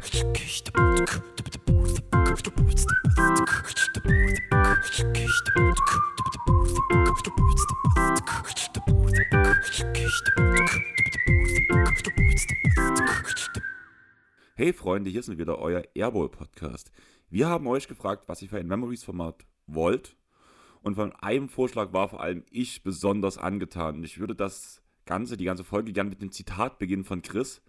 Hey Freunde, hier sind wieder euer Airbowl Podcast. Wir haben euch gefragt, was ihr für ein Memories-Format wollt. Und von einem Vorschlag war vor allem ich besonders angetan. Ich würde das Ganze, die ganze Folge gerne mit dem Zitat beginnen von Chris.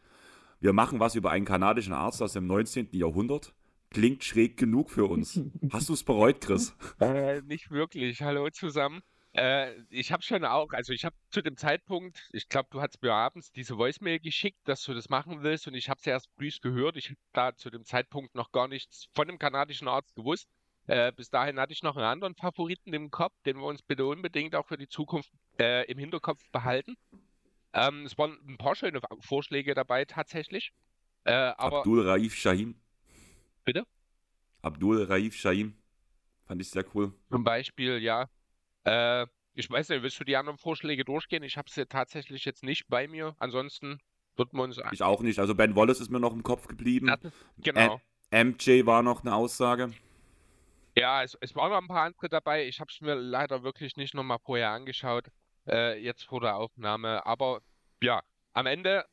Wir machen was über einen kanadischen Arzt aus dem 19. Jahrhundert. Klingt schräg genug für uns. Hast du es bereut, Chris? Äh, nicht wirklich. Hallo zusammen. Äh, ich habe schon auch, also ich habe zu dem Zeitpunkt, ich glaube, du hast mir abends diese Voicemail geschickt, dass du das machen willst und ich habe es erst früh gehört. Ich habe da zu dem Zeitpunkt noch gar nichts von dem kanadischen Arzt gewusst. Äh, bis dahin hatte ich noch einen anderen Favoriten im Kopf, den wir uns bitte unbedingt auch für die Zukunft äh, im Hinterkopf behalten. Ähm, es waren ein paar schöne Vorschläge dabei tatsächlich. Äh, aber Abdul Raif Shahim. Bitte? Abdul Raif Shahim. Fand ich sehr cool. Zum Beispiel, ja. Äh, ich weiß nicht, willst du die anderen Vorschläge durchgehen? Ich habe sie tatsächlich jetzt nicht bei mir. Ansonsten wird man uns. Ich auch nicht. Also Ben Wallace ist mir noch im Kopf geblieben. Ist, genau. M MJ war noch eine Aussage. Ja, es, es waren noch ein paar andere dabei. Ich habe es mir leider wirklich nicht nochmal vorher angeschaut, äh, jetzt vor der Aufnahme. Aber ja, am Ende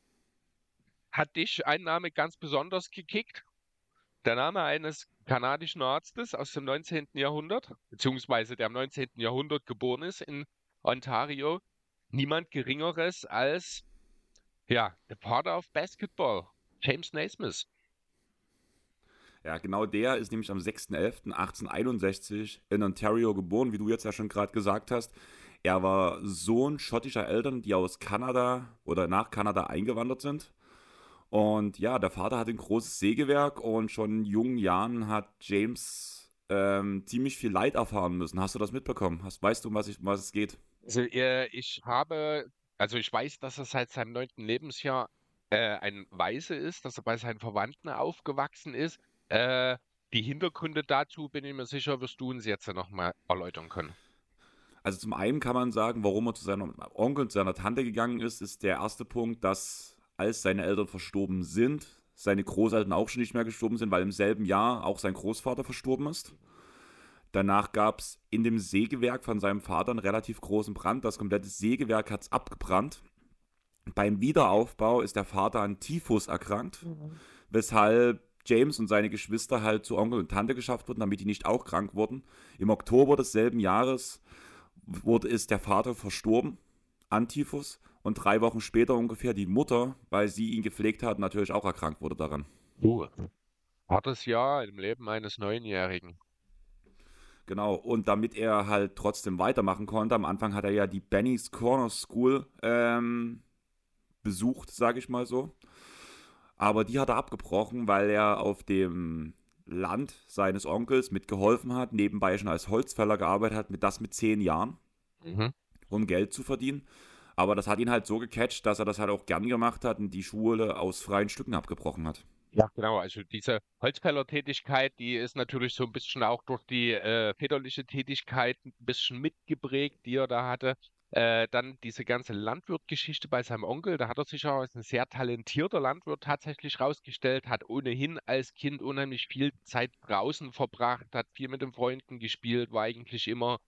hat dich ein Name ganz besonders gekickt. Der Name eines kanadischen Arztes aus dem 19. Jahrhundert, beziehungsweise der im 19. Jahrhundert geboren ist in Ontario. Niemand Geringeres als, ja, der Father of Basketball, James Naismith. Ja, genau der ist nämlich am 6.11.1861 in Ontario geboren, wie du jetzt ja schon gerade gesagt hast. Er war Sohn schottischer Eltern, die aus Kanada oder nach Kanada eingewandert sind. Und ja, der Vater hat ein großes Sägewerk und schon in jungen Jahren hat James ähm, ziemlich viel Leid erfahren müssen. Hast du das mitbekommen? Hast, weißt du, um was, ich, was es geht? Also äh, ich habe, also ich weiß, dass er seit seinem neunten Lebensjahr äh, ein Waise ist, dass er bei seinen Verwandten aufgewachsen ist. Äh, die Hintergründe dazu, bin ich mir sicher, wirst du uns jetzt nochmal erläutern können. Also zum einen kann man sagen, warum er zu seinem Onkel und seiner Tante gegangen ist, ist der erste Punkt, dass als seine Eltern verstorben sind, seine Großeltern auch schon nicht mehr gestorben sind, weil im selben Jahr auch sein Großvater verstorben ist. Danach gab es in dem Sägewerk von seinem Vater einen relativ großen Brand. Das komplette Sägewerk hat es abgebrannt. Beim Wiederaufbau ist der Vater an Typhus erkrankt, mhm. weshalb James und seine Geschwister halt zu Onkel und Tante geschafft wurden, damit die nicht auch krank wurden. Im Oktober desselben Jahres wurde, ist der Vater verstorben an Typhus und drei Wochen später ungefähr die Mutter, weil sie ihn gepflegt hat, natürlich auch erkrankt wurde daran. Uh, hartes Jahr im Leben eines Neunjährigen. Genau, und damit er halt trotzdem weitermachen konnte, am Anfang hat er ja die Benny's Corner School ähm, besucht, sage ich mal so. Aber die hat er abgebrochen, weil er auf dem Land seines Onkels mitgeholfen hat, nebenbei schon als Holzfäller gearbeitet hat, mit das mit zehn Jahren, mhm. um Geld zu verdienen. Aber das hat ihn halt so gecatcht, dass er das halt auch gern gemacht hat und die Schule aus freien Stücken abgebrochen hat. Ja, genau. Also diese Holzfällertätigkeit, die ist natürlich so ein bisschen auch durch die äh, väterliche Tätigkeit ein bisschen mitgeprägt, die er da hatte. Äh, dann diese ganze Landwirtgeschichte bei seinem Onkel, da hat er sich auch als ein sehr talentierter Landwirt tatsächlich rausgestellt, hat ohnehin als Kind unheimlich viel Zeit draußen verbracht, hat viel mit den Freunden gespielt, war eigentlich immer,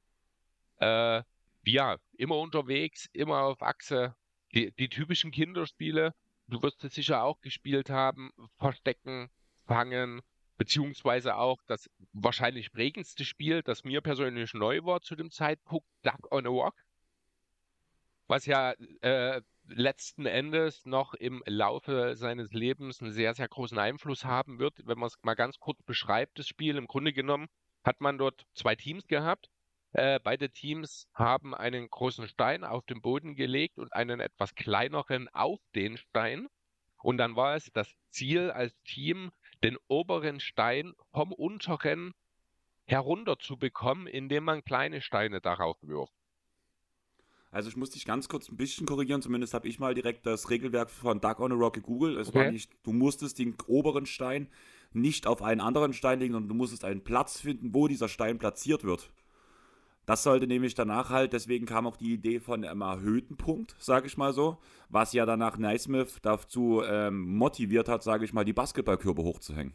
äh, ja, immer unterwegs, immer auf Achse. Die, die typischen Kinderspiele, du wirst es sicher auch gespielt haben, Verstecken, Fangen, beziehungsweise auch das wahrscheinlich prägendste Spiel, das mir persönlich neu war zu dem Zeitpunkt, Duck on a Walk was ja äh, letzten Endes noch im Laufe seines Lebens einen sehr, sehr großen Einfluss haben wird. Wenn man es mal ganz kurz beschreibt, das Spiel, im Grunde genommen hat man dort zwei Teams gehabt. Äh, beide Teams haben einen großen Stein auf den Boden gelegt und einen etwas kleineren auf den Stein. Und dann war es das Ziel als Team, den oberen Stein vom unteren herunterzubekommen, indem man kleine Steine darauf wirft. Also ich muss dich ganz kurz ein bisschen korrigieren, zumindest habe ich mal direkt das Regelwerk von Dark on a Rock gegoogelt. Es okay. war nicht, du musstest den oberen Stein nicht auf einen anderen Stein legen, sondern du musstest einen Platz finden, wo dieser Stein platziert wird. Das sollte nämlich danach halt, deswegen kam auch die Idee von einem erhöhten Punkt, sage ich mal so, was ja danach Naismith dazu ähm, motiviert hat, sage ich mal, die Basketballkörper hochzuhängen.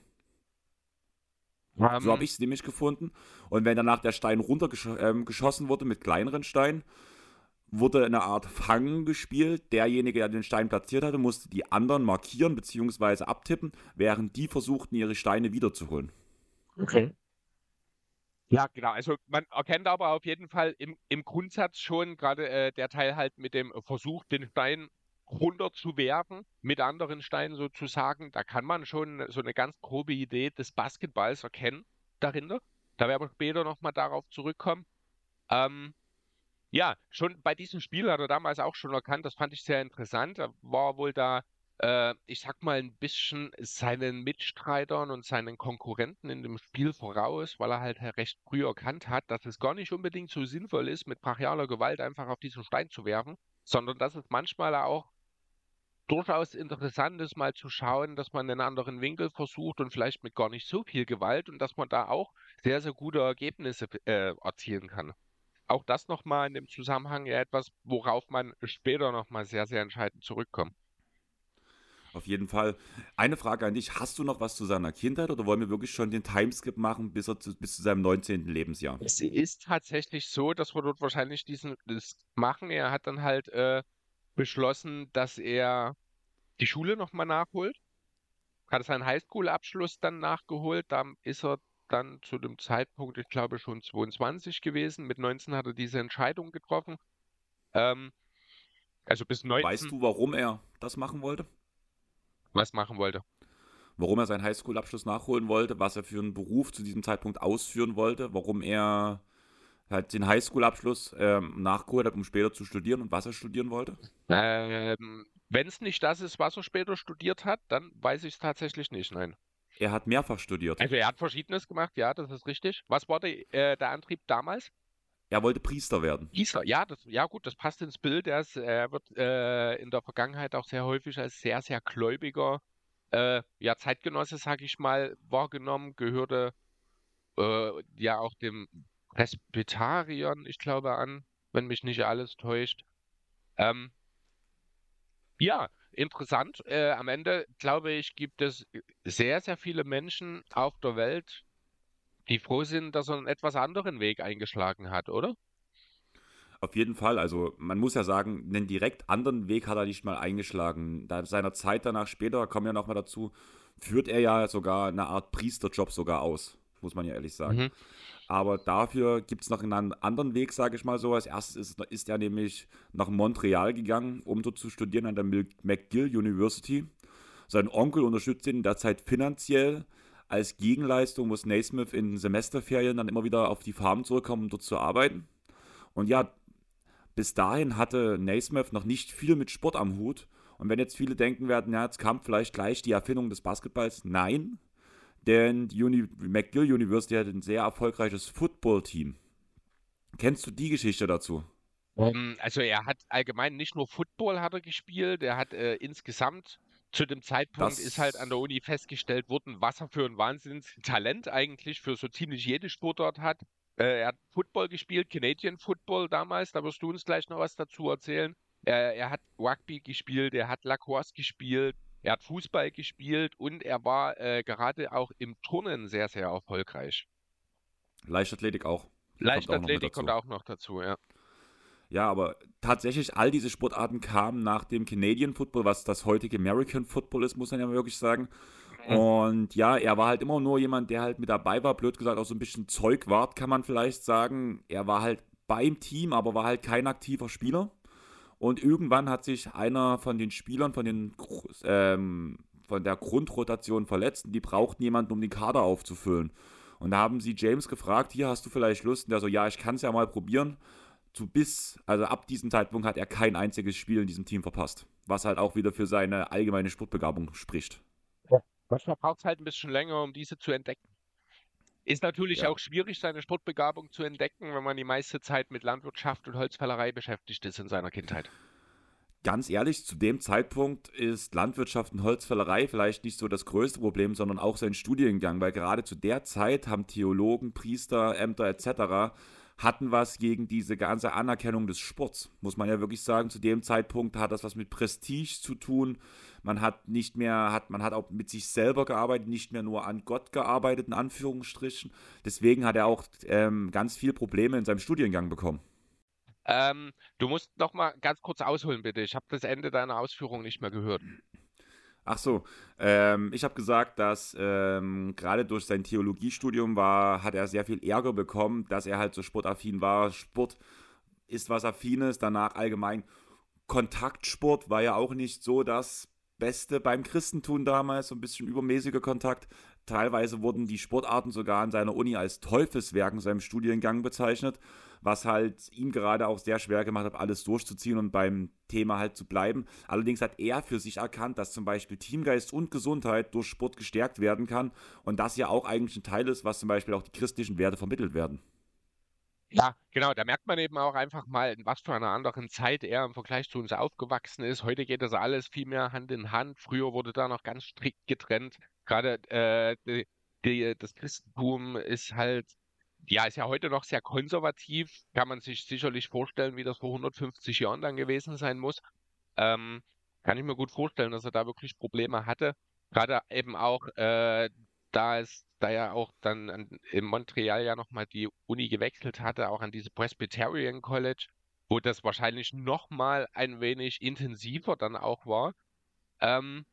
Um, so habe ähm. ich es nämlich gefunden. Und wenn danach der Stein runtergeschossen ähm, wurde mit kleineren Steinen, wurde eine Art Fang gespielt. Derjenige, der den Stein platziert hatte, musste die anderen markieren bzw. abtippen, während die versuchten, ihre Steine wiederzuholen. Okay. Ja, genau. Also man erkennt aber auf jeden Fall im, im Grundsatz schon gerade äh, der Teil halt mit dem Versuch, den Stein runterzuwerfen, mit anderen Steinen sozusagen. Da kann man schon so eine ganz grobe Idee des Basketballs erkennen dahinter. Da werden wir später nochmal darauf zurückkommen. Ähm, ja, schon bei diesem Spiel hat er damals auch schon erkannt, das fand ich sehr interessant. Er war wohl da äh, ich sag mal, ein bisschen seinen Mitstreitern und seinen Konkurrenten in dem Spiel voraus, weil er halt recht früh erkannt hat, dass es gar nicht unbedingt so sinnvoll ist, mit brachialer Gewalt einfach auf diesen Stein zu werfen, sondern dass es manchmal auch durchaus interessant ist, mal zu schauen, dass man einen anderen Winkel versucht und vielleicht mit gar nicht so viel Gewalt und dass man da auch sehr, sehr gute Ergebnisse äh, erzielen kann. Auch das nochmal in dem Zusammenhang ja etwas, worauf man später nochmal sehr, sehr entscheidend zurückkommt. Auf jeden Fall. Eine Frage an dich: Hast du noch was zu seiner Kindheit oder wollen wir wirklich schon den Timeskip machen bis, er zu, bis zu seinem 19. Lebensjahr? Es ist tatsächlich so, dass wir dort wahrscheinlich diesen das machen. Er hat dann halt äh, beschlossen, dass er die Schule nochmal nachholt. Hat seinen Highschool-Abschluss dann nachgeholt. Da ist er dann zu dem Zeitpunkt, ich glaube, schon 22 gewesen. Mit 19 hat er diese Entscheidung getroffen. Ähm, also bis 19. Weißt du, warum er das machen wollte? was machen wollte. Warum er seinen Highschool-Abschluss nachholen wollte, was er für einen Beruf zu diesem Zeitpunkt ausführen wollte, warum er halt den Highschool-Abschluss ähm, nachgeholt hat, um später zu studieren und was er studieren wollte? Ähm, Wenn es nicht das ist, was er später studiert hat, dann weiß ich es tatsächlich nicht, nein. Er hat mehrfach studiert. Also er hat Verschiedenes gemacht, ja, das ist richtig. Was war der, äh, der Antrieb damals? Er wollte Priester werden. Priester, ja, das, ja gut, das passt ins Bild. Er, ist, er wird äh, in der Vergangenheit auch sehr häufig als sehr, sehr gläubiger äh, ja, Zeitgenosse, sag ich mal, wahrgenommen, gehörte äh, ja auch dem Presbyteriern, ich glaube, an, wenn mich nicht alles täuscht. Ähm, ja, interessant. Äh, am Ende, glaube ich, gibt es sehr, sehr viele Menschen auf der Welt, die froh sind, dass er einen etwas anderen Weg eingeschlagen hat, oder? Auf jeden Fall. Also man muss ja sagen, einen direkt anderen Weg hat er nicht mal eingeschlagen. Da seiner Zeit danach später, kommen ja nochmal dazu, führt er ja sogar eine Art Priesterjob sogar aus, muss man ja ehrlich sagen. Mhm. Aber dafür gibt es noch einen anderen Weg, sage ich mal so. Als erstes ist, ist er nämlich nach Montreal gegangen, um dort zu studieren an der McGill University. Sein Onkel unterstützt ihn derzeit finanziell als Gegenleistung muss Naismith in Semesterferien dann immer wieder auf die Farm zurückkommen, um dort zu arbeiten. Und ja, bis dahin hatte Naismith noch nicht viel mit Sport am Hut. Und wenn jetzt viele denken werden, ja, jetzt kam vielleicht gleich die Erfindung des Basketballs, nein, denn die Uni McGill University hat ein sehr erfolgreiches Football-Team. Kennst du die Geschichte dazu? Ähm, also er hat allgemein nicht nur Football hat er gespielt, er hat äh, insgesamt zu dem Zeitpunkt das ist halt an der Uni festgestellt worden, was er für ein Wahnsinnstalent eigentlich für so ziemlich jede Sportart hat. Äh, er hat Football gespielt, Canadian Football damals, da wirst du uns gleich noch was dazu erzählen. Er, er hat Rugby gespielt, er hat Lacrosse gespielt, er hat Fußball gespielt und er war äh, gerade auch im Turnen sehr, sehr erfolgreich. Leichtathletik auch. Leichtathletik kommt auch noch dazu, ja. Ja, aber tatsächlich all diese Sportarten kamen nach dem Canadian Football, was das heutige American Football ist, muss man ja wirklich sagen. Mhm. Und ja, er war halt immer nur jemand, der halt mit dabei war, blöd gesagt auch so ein bisschen Zeugwart, kann man vielleicht sagen. Er war halt beim Team, aber war halt kein aktiver Spieler. Und irgendwann hat sich einer von den Spielern von, den, ähm, von der Grundrotation verletzt und die brauchten jemanden, um den Kader aufzufüllen. Und da haben sie James gefragt, hier hast du vielleicht Lust? Und der so, ja, ich kann es ja mal probieren zu bis, also ab diesem Zeitpunkt hat er kein einziges Spiel in diesem Team verpasst. Was halt auch wieder für seine allgemeine Sportbegabung spricht. Ja. Manchmal braucht es halt ein bisschen länger, um diese zu entdecken. Ist natürlich ja. auch schwierig, seine Sportbegabung zu entdecken, wenn man die meiste Zeit mit Landwirtschaft und Holzfällerei beschäftigt ist in seiner Kindheit. Ganz ehrlich, zu dem Zeitpunkt ist Landwirtschaft und Holzfällerei vielleicht nicht so das größte Problem, sondern auch sein Studiengang, weil gerade zu der Zeit haben Theologen, Priester, Ämter etc hatten was gegen diese ganze Anerkennung des Sports. Muss man ja wirklich sagen, zu dem Zeitpunkt hat das was mit Prestige zu tun. Man hat nicht mehr, hat, man hat auch mit sich selber gearbeitet, nicht mehr nur an Gott gearbeitet, in Anführungsstrichen. Deswegen hat er auch ähm, ganz viele Probleme in seinem Studiengang bekommen. Ähm, du musst noch mal ganz kurz ausholen, bitte. Ich habe das Ende deiner Ausführung nicht mehr gehört. Ach so, ähm, ich habe gesagt, dass ähm, gerade durch sein Theologiestudium war, hat er sehr viel Ärger bekommen, dass er halt so sportaffin war. Sport ist was Affines, danach allgemein Kontaktsport war ja auch nicht so das Beste beim Christentum damals, so ein bisschen übermäßiger Kontakt. Teilweise wurden die Sportarten sogar an seiner Uni als Teufelswerk in seinem Studiengang bezeichnet was halt ihm gerade auch sehr schwer gemacht hat, alles durchzuziehen und beim Thema halt zu bleiben. Allerdings hat er für sich erkannt, dass zum Beispiel Teamgeist und Gesundheit durch Sport gestärkt werden kann und das ja auch eigentlich ein Teil ist, was zum Beispiel auch die christlichen Werte vermittelt werden. Ja, genau, da merkt man eben auch einfach mal, in was für einer anderen Zeit er im Vergleich zu uns aufgewachsen ist. Heute geht das alles viel mehr Hand in Hand. Früher wurde da noch ganz strikt getrennt. Gerade äh, die, die, das Christentum ist halt ja, ist ja heute noch sehr konservativ. Kann man sich sicherlich vorstellen, wie das vor 150 Jahren dann gewesen sein muss. Ähm, kann ich mir gut vorstellen, dass er da wirklich Probleme hatte. Gerade eben auch, äh, da es, da er auch dann an, in Montreal ja nochmal die Uni gewechselt hatte, auch an diese Presbyterian College, wo das wahrscheinlich nochmal ein wenig intensiver dann auch war. Ähm,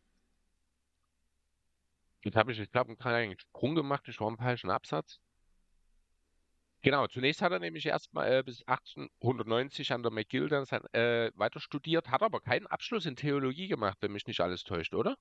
jetzt habe ich, ich glaube, einen kleinen Sprung gemacht, ich war im falschen Absatz. Genau, zunächst hat er nämlich erstmal äh, bis 1890 an der McGill dann sein, äh, weiter studiert, hat aber keinen Abschluss in Theologie gemacht, wenn mich nicht alles täuscht, oder?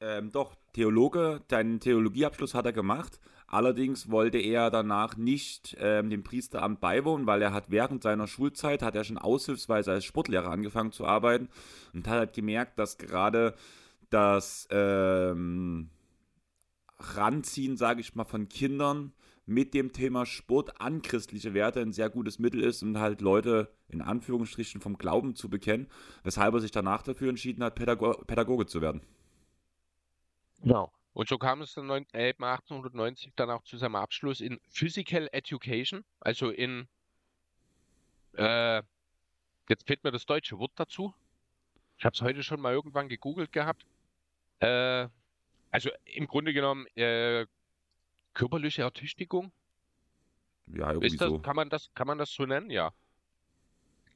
Ähm, doch, Theologe, deinen Theologieabschluss hat er gemacht. Allerdings wollte er danach nicht ähm, dem Priesteramt beiwohnen, weil er hat während seiner Schulzeit, hat er schon aushilfsweise als Sportlehrer angefangen zu arbeiten und hat halt gemerkt, dass gerade das ähm, Ranziehen, sage ich mal, von Kindern mit dem Thema Sport an christliche Werte ein sehr gutes Mittel ist, um halt Leute in Anführungsstrichen vom Glauben zu bekennen, weshalb er sich danach dafür entschieden hat, Pädago Pädagoge zu werden. Genau. Und so kam es dann 1890 dann auch zu seinem Abschluss in Physical Education, also in, äh, jetzt fehlt mir das deutsche Wort dazu. Ich habe es heute schon mal irgendwann gegoogelt gehabt. Äh, also im Grunde genommen äh, körperliche Ertüchtigung. Ja, irgendwie das, so. Kann man das, kann man das so nennen? Ja.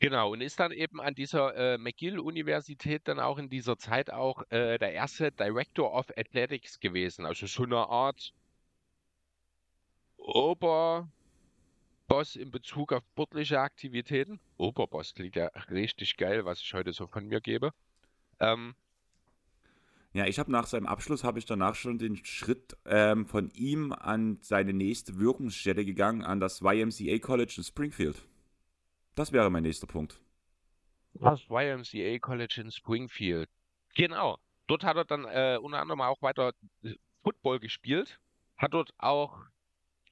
Genau, und ist dann eben an dieser äh, McGill-Universität dann auch in dieser Zeit auch äh, der erste Director of Athletics gewesen. Also so eine Art Oberboss in Bezug auf sportliche Aktivitäten. Oberboss klingt ja richtig geil, was ich heute so von mir gebe. Ähm, ja, ich habe nach seinem Abschluss, habe ich danach schon den Schritt ähm, von ihm an seine nächste Wirkungsstätte gegangen, an das YMCA College in Springfield. Das wäre mein nächster Punkt. Das YMCA College in Springfield. Genau. Dort hat er dann äh, unter anderem auch weiter äh, Football gespielt. Hat dort auch,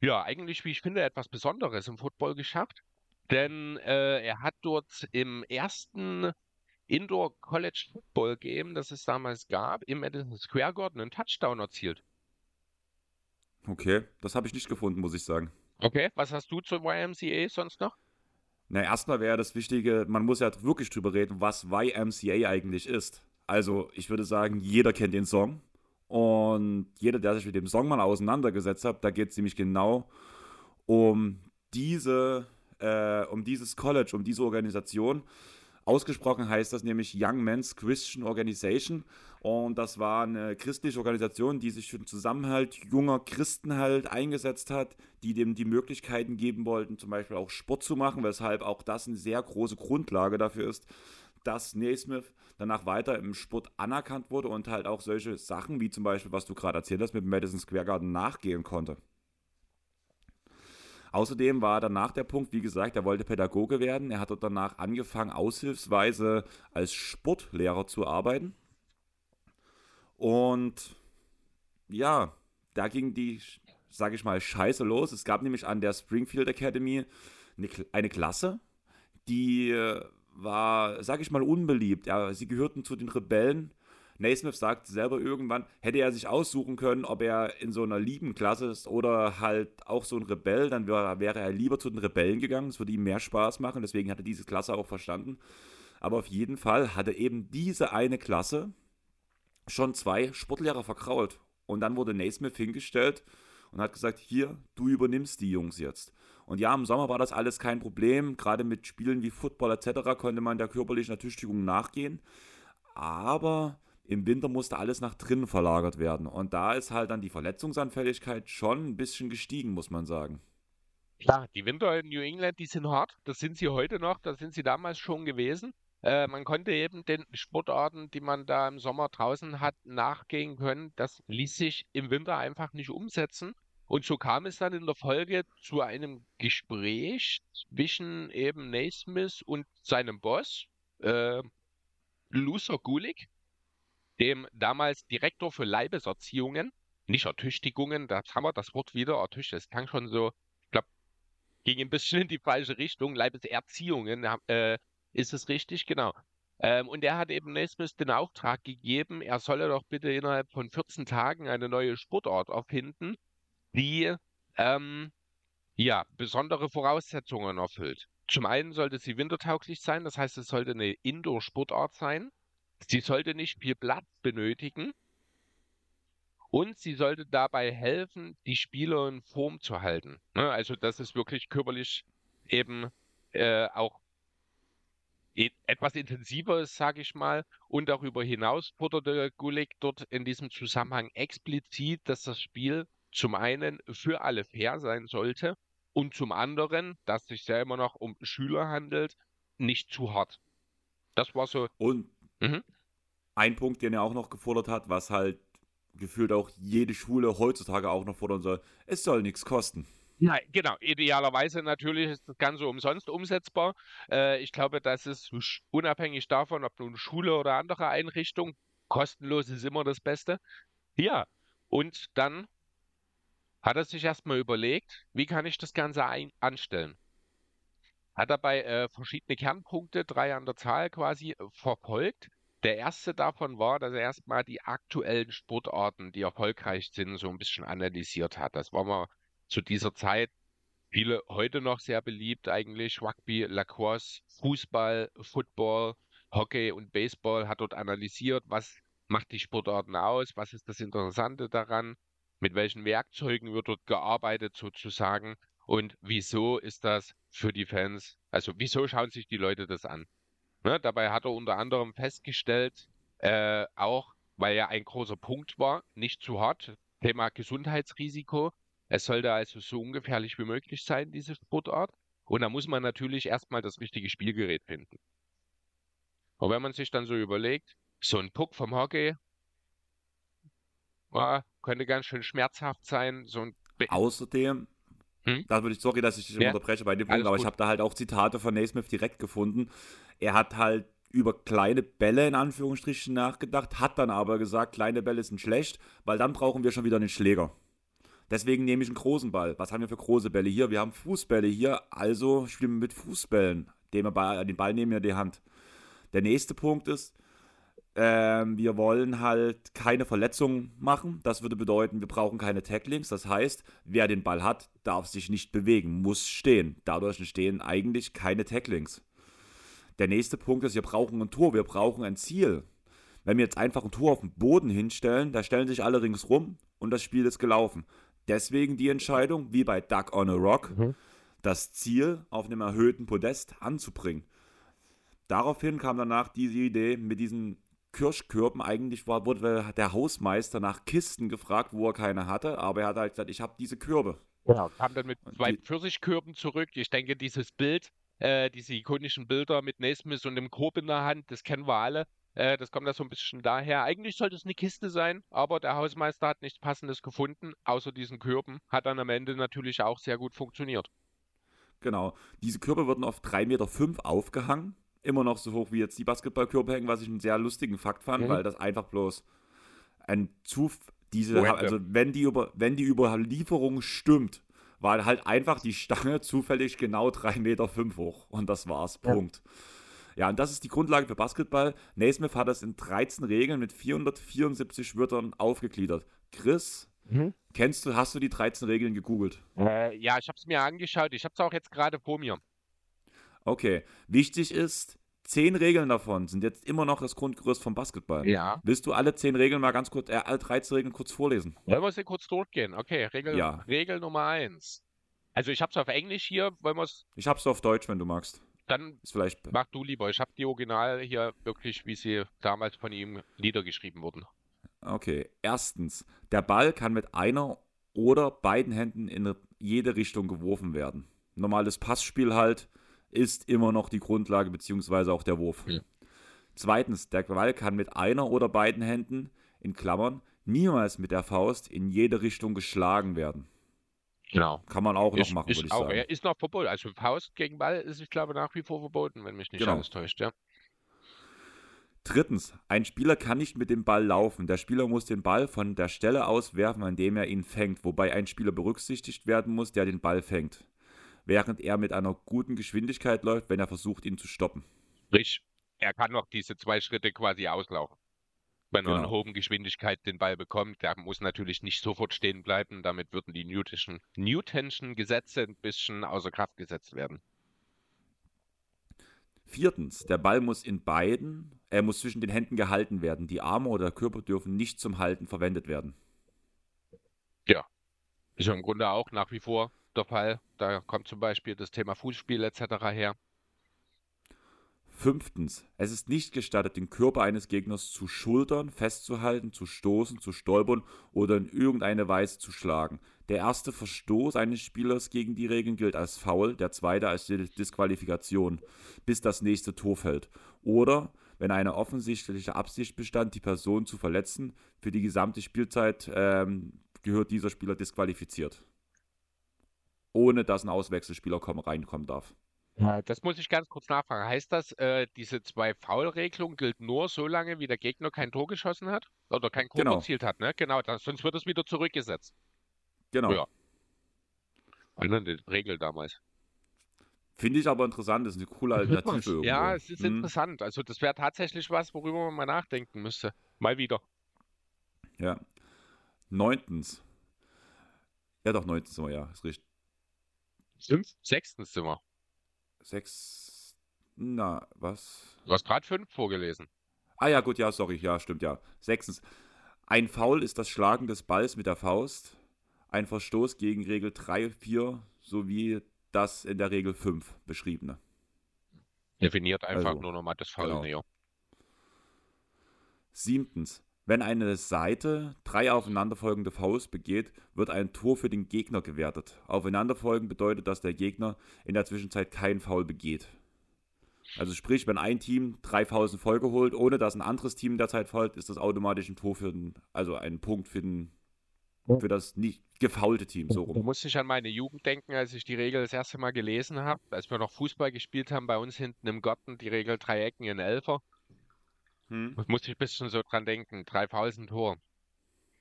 ja, eigentlich, wie ich finde, etwas Besonderes im Football geschafft. Denn äh, er hat dort im ersten Indoor College Football Game, das es damals gab, im Madison Square Garden einen Touchdown erzielt. Okay, das habe ich nicht gefunden, muss ich sagen. Okay, was hast du zur YMCA sonst noch? Na, erstmal wäre das Wichtige, man muss ja wirklich drüber reden, was YMCA eigentlich ist. Also, ich würde sagen, jeder kennt den Song. Und jeder, der sich mit dem Song mal auseinandergesetzt hat, da geht es nämlich genau um diese, äh, um dieses College, um diese Organisation. Ausgesprochen heißt das nämlich Young Men's Christian Organization. Und das war eine christliche Organisation, die sich für den Zusammenhalt junger Christen halt eingesetzt hat, die dem die Möglichkeiten geben wollten, zum Beispiel auch Sport zu machen, weshalb auch das eine sehr große Grundlage dafür ist, dass Naismith danach weiter im Sport anerkannt wurde und halt auch solche Sachen wie zum Beispiel, was du gerade erzählt hast, mit Madison Square Garden nachgehen konnte. Außerdem war danach der Punkt, wie gesagt, er wollte Pädagoge werden. Er hat dort danach angefangen, aushilfsweise als Sportlehrer zu arbeiten. Und ja, da ging die, sage ich mal, Scheiße los. Es gab nämlich an der Springfield Academy eine, eine Klasse, die war, sage ich mal, unbeliebt. Ja, sie gehörten zu den Rebellen Naismith sagt selber irgendwann, hätte er sich aussuchen können, ob er in so einer lieben Klasse ist oder halt auch so ein Rebell, dann wär, wäre er lieber zu den Rebellen gegangen. Das würde ihm mehr Spaß machen, deswegen hat er diese Klasse auch verstanden. Aber auf jeden Fall hatte eben diese eine Klasse schon zwei Sportlehrer verkrault. Und dann wurde Naismith hingestellt und hat gesagt, hier, du übernimmst die Jungs jetzt. Und ja, im Sommer war das alles kein Problem. Gerade mit Spielen wie Football etc. konnte man der körperlichen Ertüchtigung nachgehen. Aber im Winter musste alles nach drinnen verlagert werden. Und da ist halt dann die Verletzungsanfälligkeit schon ein bisschen gestiegen, muss man sagen. Klar, die Winter in New England, die sind hart. Das sind sie heute noch, das sind sie damals schon gewesen. Äh, man konnte eben den Sportarten, die man da im Sommer draußen hat, nachgehen können. Das ließ sich im Winter einfach nicht umsetzen. Und so kam es dann in der Folge zu einem Gespräch zwischen eben Naismith und seinem Boss, äh, Luther Gulick, dem damals Direktor für Leibeserziehungen, nicht Ertüchtigungen, da haben wir das Wort wieder, ertüchtigt, das klang schon so, ich glaube, ging ein bisschen in die falsche Richtung, Leibeserziehungen, äh, ist es richtig? Genau. Ähm, und er hat eben Naismith den Auftrag gegeben, er solle doch bitte innerhalb von 14 Tagen eine neue Sportart erfinden, die ähm, ja, besondere Voraussetzungen erfüllt. Zum einen sollte sie wintertauglich sein, das heißt, es sollte eine Indoor-Sportart sein. Sie sollte nicht viel Platz benötigen. Und sie sollte dabei helfen, die Spieler in Form zu halten. Ne? Also, dass es wirklich körperlich eben äh, auch etwas intensiver ist, sage ich mal. Und darüber hinaus forderte Gulik dort in diesem Zusammenhang explizit, dass das Spiel zum einen für alle fair sein sollte und zum anderen, dass es sich ja immer noch um Schüler handelt, nicht zu hart. Das war so. Und mhm. ein Punkt, den er auch noch gefordert hat, was halt gefühlt auch jede Schule heutzutage auch noch fordern soll, es soll nichts kosten. Ja, genau. Idealerweise natürlich ist das Ganze umsonst umsetzbar. Äh, ich glaube, das ist unabhängig davon, ob nun Schule oder andere Einrichtung, kostenlos ist immer das Beste. Ja, und dann hat er sich erstmal überlegt, wie kann ich das Ganze anstellen? Hat dabei äh, verschiedene Kernpunkte, drei an der Zahl quasi, äh, verfolgt. Der erste davon war, dass er erstmal die aktuellen Sportarten, die erfolgreich sind, so ein bisschen analysiert hat. Das war mal zu dieser Zeit viele heute noch sehr beliebt eigentlich. Rugby, Lacrosse, Fußball, Football, Hockey und Baseball hat dort analysiert, was macht die Sportarten aus, was ist das Interessante daran, mit welchen Werkzeugen wird dort gearbeitet sozusagen und wieso ist das für die Fans, also wieso schauen sich die Leute das an. Ne, dabei hat er unter anderem festgestellt, äh, auch weil ja ein großer Punkt war, nicht zu hart, Thema Gesundheitsrisiko, es sollte also so ungefährlich wie möglich sein, diese Sportart. Und da muss man natürlich erstmal das richtige Spielgerät finden. Und wenn man sich dann so überlegt, so ein Puck vom Hockey ja, könnte ganz schön schmerzhaft sein. So ein Außerdem, hm? da würde ich, sorry, dass ich dich ja. unterbreche bei dem Punkt, aber ich habe da halt auch Zitate von Naismith direkt gefunden. Er hat halt über kleine Bälle in Anführungsstrichen nachgedacht, hat dann aber gesagt, kleine Bälle sind schlecht, weil dann brauchen wir schon wieder einen Schläger. Deswegen nehme ich einen großen Ball. Was haben wir für große Bälle hier? Wir haben Fußbälle hier, also spielen wir mit Fußbällen. Den, Ball, nehmen wir in die Hand. Der nächste Punkt ist, äh, wir wollen halt keine Verletzungen machen. Das würde bedeuten, wir brauchen keine Tacklings. Das heißt, wer den Ball hat, darf sich nicht bewegen, muss stehen. Dadurch entstehen eigentlich keine Tacklings. Der nächste Punkt ist, wir brauchen ein Tor, wir brauchen ein Ziel. Wenn wir jetzt einfach ein Tor auf dem Boden hinstellen, da stellen sich alle ringsrum und das Spiel ist gelaufen. Deswegen die Entscheidung, wie bei Duck on a Rock, mhm. das Ziel auf einem erhöhten Podest anzubringen. Daraufhin kam danach diese Idee mit diesen Kirschkörben. Eigentlich war, wurde der Hausmeister nach Kisten gefragt, wo er keine hatte, aber er hat halt gesagt, ich habe diese Körbe. Genau, kam dann mit zwei Pfirsichkörben zurück. Ich denke, dieses Bild, äh, diese ikonischen Bilder mit Nesmith und dem Korb in der Hand, das kennen wir alle. Äh, das kommt ja so ein bisschen daher. Eigentlich sollte es eine Kiste sein, aber der Hausmeister hat nichts Passendes gefunden, außer diesen Körben. Hat dann am Ende natürlich auch sehr gut funktioniert. Genau. Diese Körbe wurden auf 3,5 Meter fünf aufgehangen. Immer noch so hoch wie jetzt die Basketballkörbe hängen, was ich einen sehr lustigen Fakt fand, mhm. weil das einfach bloß ein Zuf diese, also wenn die, über, wenn die Überlieferung stimmt, war halt einfach die Stange zufällig genau 3,5 Meter fünf hoch. Und das war's. Ja. Punkt. Ja, und das ist die Grundlage für Basketball. Naismith hat das in 13 Regeln mit 474 Wörtern aufgegliedert. Chris, mhm. kennst du, hast du die 13 Regeln gegoogelt? Äh, ja, ich habe es mir angeschaut. Ich habe es auch jetzt gerade vor mir. Okay. Wichtig ist, zehn Regeln davon sind jetzt immer noch das Grundgerüst vom Basketball. Ja. Willst du alle zehn Regeln mal ganz kurz, äh, alle 13 Regeln kurz vorlesen? Wollen wir sie kurz durchgehen? Okay, Regel, ja. Regel Nummer eins. Also ich habe es auf Englisch hier, wollen wir es. Ich habe es auf Deutsch, wenn du magst. Dann ist vielleicht mach du lieber. Ich habe die Original hier wirklich, wie sie damals von ihm niedergeschrieben wurden. Okay. Erstens, der Ball kann mit einer oder beiden Händen in jede Richtung geworfen werden. Normales Passspiel halt ist immer noch die Grundlage beziehungsweise auch der Wurf. Ja. Zweitens, der Ball kann mit einer oder beiden Händen, in Klammern, niemals mit der Faust in jede Richtung geschlagen werden. Genau. Kann man auch ist, noch machen, würde ich auch, sagen. Er ist noch verboten. Also Faust gegen Ball ist, ich glaube, nach wie vor verboten, wenn mich nicht genau. alles täuscht, ja. Drittens, ein Spieler kann nicht mit dem Ball laufen. Der Spieler muss den Ball von der Stelle aus werfen, an dem er ihn fängt, wobei ein Spieler berücksichtigt werden muss, der den Ball fängt während er mit einer guten Geschwindigkeit läuft, wenn er versucht, ihn zu stoppen. Richtig. Er kann noch diese zwei Schritte quasi auslaufen. Wenn genau. er in genau. hohen Geschwindigkeit den Ball bekommt, der muss natürlich nicht sofort stehen bleiben. Damit würden die Newtonschen, Newtonschen Gesetze ein bisschen außer Kraft gesetzt werden. Viertens, der Ball muss in beiden, er muss zwischen den Händen gehalten werden. Die Arme oder der Körper dürfen nicht zum Halten verwendet werden. Ja, ist ja im Grunde auch nach wie vor der Fall. Da kommt zum Beispiel das Thema Fußspiel etc. her. Fünftens, es ist nicht gestattet, den Körper eines Gegners zu schultern, festzuhalten, zu stoßen, zu stolpern oder in irgendeine Weise zu schlagen. Der erste Verstoß eines Spielers gegen die Regeln gilt als Foul, der zweite als Disqualifikation, bis das nächste Tor fällt. Oder, wenn eine offensichtliche Absicht bestand, die Person zu verletzen, für die gesamte Spielzeit ähm, gehört dieser Spieler disqualifiziert ohne dass ein Auswechselspieler kommen, reinkommen darf. Das muss ich ganz kurz nachfragen. Heißt das, äh, diese zwei Foul-Regelung gilt nur so lange, wie der Gegner kein Tor geschossen hat? Oder kein Tor genau. erzielt hat, ne? Genau, das, sonst wird es wieder zurückgesetzt. Genau. Ja. Eine Regel damals. Finde ich aber interessant, das ist eine coole Alternative. ja, es ist hm. interessant. Also das wäre tatsächlich was, worüber man mal nachdenken müsste. Mal wieder. Ja. Neuntens. Ja, doch, neuntens, ja, ist richtig. Fünf? Sechstens sind wir. Sechs. Na, was? Du hast gerade fünf vorgelesen. Ah ja, gut, ja, sorry, ja, stimmt, ja. Sechstens. Ein Foul ist das Schlagen des Balls mit der Faust. Ein Verstoß gegen Regel 3, 4 sowie das in der Regel 5 beschriebene. Definiert einfach also, nur nochmal das Foul genau. näher. Siebtens. Wenn eine Seite drei aufeinanderfolgende Fouls begeht, wird ein Tor für den Gegner gewertet. Aufeinanderfolgen bedeutet, dass der Gegner in der Zwischenzeit kein Foul begeht. Also sprich, wenn ein Team drei Fouls in Folge holt, ohne dass ein anderes Team in der Zeit folgt, ist das automatisch ein Tor für den, also ein Punkt für den, für das nicht gefaulte Team. So rum. Da muss ich an meine Jugend denken, als ich die Regel das erste Mal gelesen habe, als wir noch Fußball gespielt haben, bei uns hinten im Garten, die Regel drei Ecken in Elfer. Hm. Das musste ich ein bisschen so dran denken. Drei Fouls ein Tor.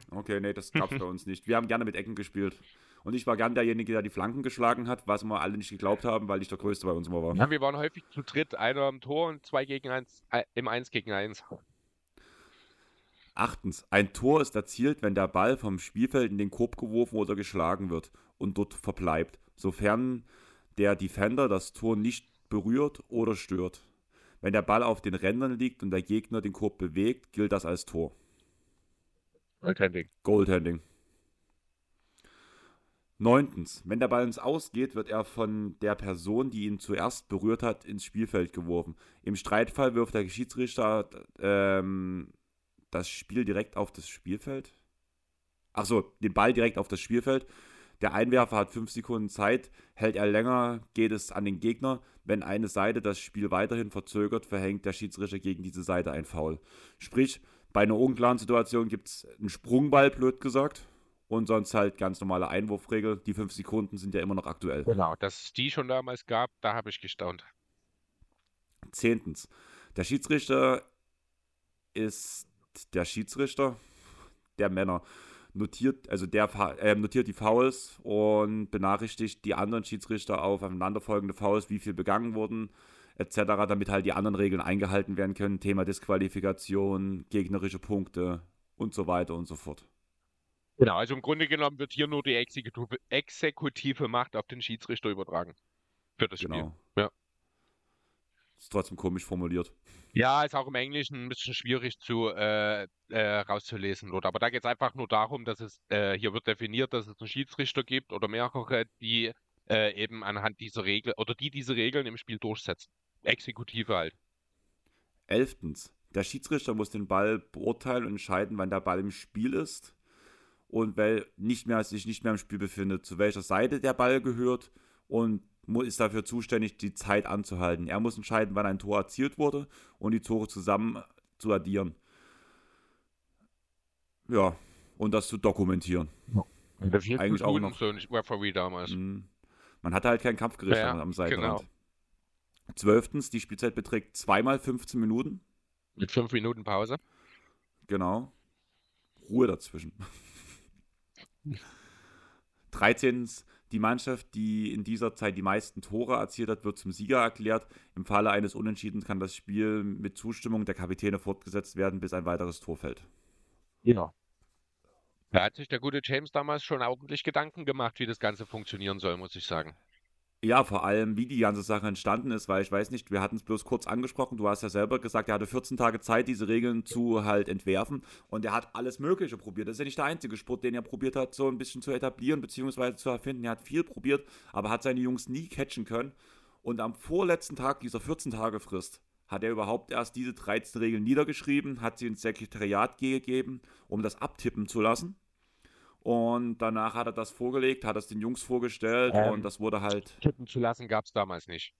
Okay, nee, das gab es bei uns nicht. Wir haben gerne mit Ecken gespielt. Und ich war gern derjenige, der die Flanken geschlagen hat, was wir alle nicht geglaubt haben, weil ich der Größte bei uns immer war. Ja, wir waren häufig zu dritt. Einer am Tor und zwei gegen eins, äh, im Eins gegen eins. Achtens. Ein Tor ist erzielt, wenn der Ball vom Spielfeld in den Korb geworfen oder geschlagen wird und dort verbleibt, sofern der Defender das Tor nicht berührt oder stört. Wenn der Ball auf den Rändern liegt und der Gegner den Korb bewegt, gilt das als Tor. Goldhanding. Goldhanding. Neuntens, wenn der Ball ins Ausgeht, wird er von der Person, die ihn zuerst berührt hat, ins Spielfeld geworfen. Im Streitfall wirft der Schiedsrichter ähm, das Spiel direkt auf das Spielfeld. Achso, den Ball direkt auf das Spielfeld. Der Einwerfer hat fünf Sekunden Zeit. Hält er länger, geht es an den Gegner. Wenn eine Seite das Spiel weiterhin verzögert, verhängt der Schiedsrichter gegen diese Seite ein Foul. Sprich, bei einer unklaren Situation gibt es einen Sprungball, blöd gesagt. Und sonst halt ganz normale Einwurfregel. Die fünf Sekunden sind ja immer noch aktuell. Genau, dass es die schon damals gab, da habe ich gestaunt. Zehntens. Der Schiedsrichter ist der Schiedsrichter der Männer notiert, also der äh, notiert die Fouls und benachrichtigt die anderen Schiedsrichter auf aufeinanderfolgende Fouls, wie viel begangen wurden, etc., damit halt die anderen Regeln eingehalten werden können. Thema Disqualifikation, gegnerische Punkte und so weiter und so fort. Genau, also im Grunde genommen wird hier nur die exekutive, exekutive Macht auf den Schiedsrichter übertragen. Für das Spiel. Genau. Ja. Ist trotzdem komisch formuliert. Ja, ist auch im Englischen ein bisschen schwierig zu äh, äh, rauszulesen dort. Aber da geht es einfach nur darum, dass es äh, hier wird definiert, dass es einen Schiedsrichter gibt oder mehrere, die äh, eben anhand dieser Regel oder die diese Regeln im Spiel durchsetzen. Exekutive halt. Elftens. Der Schiedsrichter muss den Ball beurteilen und entscheiden, wann der Ball im Spiel ist und weil nicht mehr, sich nicht mehr im Spiel befindet, zu welcher Seite der Ball gehört und ist dafür zuständig, die Zeit anzuhalten. Er muss entscheiden, wann ein Tor erzielt wurde und die Tore zusammen zu addieren. Ja, und das zu dokumentieren. Ja. Eigentlich auch noch. So ein Referee damals. Mhm. Man hatte halt kein Kampfgericht ja, am Seitenrand. Genau. Zwölftens, die Spielzeit beträgt zweimal 15 Minuten. Mit fünf Minuten Pause. Genau. Ruhe dazwischen. 13. Die Mannschaft, die in dieser Zeit die meisten Tore erzielt hat, wird zum Sieger erklärt. Im Falle eines Unentschiedens kann das Spiel mit Zustimmung der Kapitäne fortgesetzt werden, bis ein weiteres Tor fällt. Ja. Da hat sich der gute James damals schon ordentlich Gedanken gemacht, wie das Ganze funktionieren soll, muss ich sagen. Ja, vor allem, wie die ganze Sache entstanden ist, weil ich weiß nicht, wir hatten es bloß kurz angesprochen. Du hast ja selber gesagt, er hatte 14 Tage Zeit, diese Regeln zu halt entwerfen. Und er hat alles Mögliche probiert. Das ist ja nicht der einzige Sport, den er probiert hat, so ein bisschen zu etablieren bzw. zu erfinden. Er hat viel probiert, aber hat seine Jungs nie catchen können. Und am vorletzten Tag dieser 14-Tage-Frist hat er überhaupt erst diese 13 Regeln niedergeschrieben, hat sie ins Sekretariat gegeben, um das abtippen zu lassen. Und danach hat er das vorgelegt, hat es den Jungs vorgestellt ähm, und das wurde halt. Tippen zu lassen gab es damals nicht.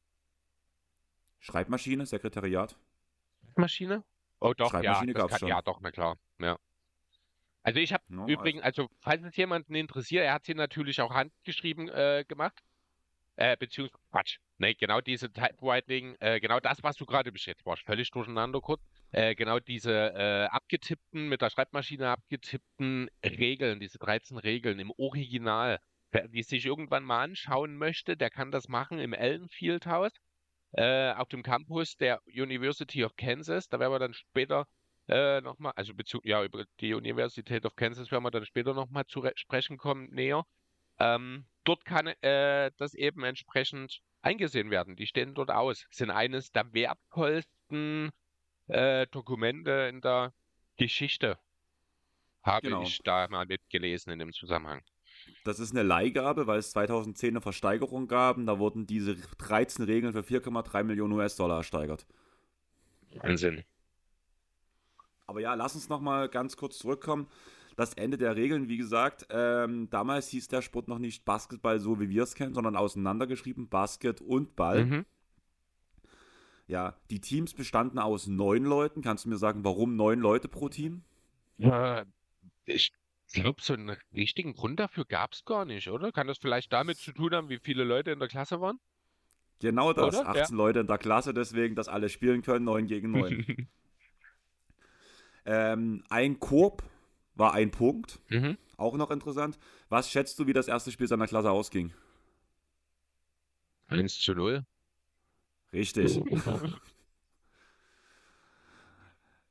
Schreibmaschine, Sekretariat. Schreibmaschine? Oh doch, Schreibmaschine ja, gab's kann, schon. ja, doch, na klar. Ja. Also ich habe no, übrigens, also falls es jemanden interessiert, er hat sie natürlich auch handgeschrieben äh, gemacht. Äh, beziehungsweise, Quatsch, ne, genau diese Typewriting, äh, genau das, was du gerade beschrieben hast, völlig durcheinander kurz. Äh, genau diese äh, abgetippten, mit der Schreibmaschine abgetippten Regeln, diese 13 Regeln im Original. Wer die sich irgendwann mal anschauen möchte, der kann das machen im Ellenfield House äh, auf dem Campus der University of Kansas. Da werden wir dann später äh, nochmal, also Bezug, ja, über die Universität of Kansas werden wir dann später nochmal zu sprechen kommen, näher. Ähm, dort kann äh, das eben entsprechend eingesehen werden. Die stehen dort aus, sind eines der wertvollsten äh, Dokumente in der Geschichte. Habe genau. ich da mal mitgelesen in dem Zusammenhang. Das ist eine Leihgabe, weil es 2010 eine Versteigerung gab. Da wurden diese 13 Regeln für 4,3 Millionen US-Dollar ersteigert. Wahnsinn. Aber ja, lass uns noch mal ganz kurz zurückkommen. Das Ende der Regeln, wie gesagt, ähm, damals hieß der Sport noch nicht Basketball so, wie wir es kennen, sondern auseinandergeschrieben Basket und Ball. Mhm. Ja, die Teams bestanden aus neun Leuten. Kannst du mir sagen, warum neun Leute pro Team? Ja, ich glaube, so einen richtigen Grund dafür gab es gar nicht, oder? Kann das vielleicht damit zu tun haben, wie viele Leute in der Klasse waren? Genau das, oder? 18 ja. Leute in der Klasse, deswegen, dass alle spielen können, neun gegen neun. ähm, ein Korb war ein Punkt, mhm. auch noch interessant. Was schätzt du, wie das erste Spiel seiner Klasse ausging? 1 zu 0. Richtig.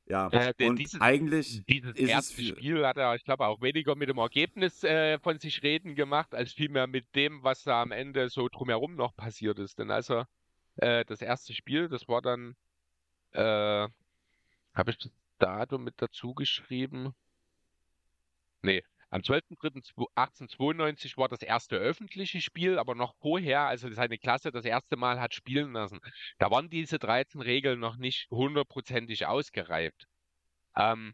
ja, äh, und dieses, eigentlich dieses erste Spiel hat er, ich glaube, auch weniger mit dem Ergebnis äh, von sich reden gemacht, als vielmehr mit dem, was da am Ende so drumherum noch passiert ist. Denn also äh, das erste Spiel, das war dann, äh, habe ich das Datum mit dazu geschrieben? Nee, am 12.03.1892 war das erste öffentliche Spiel, aber noch vorher, also seine Klasse das erste Mal hat spielen lassen, da waren diese 13 Regeln noch nicht hundertprozentig ausgereift. Ähm,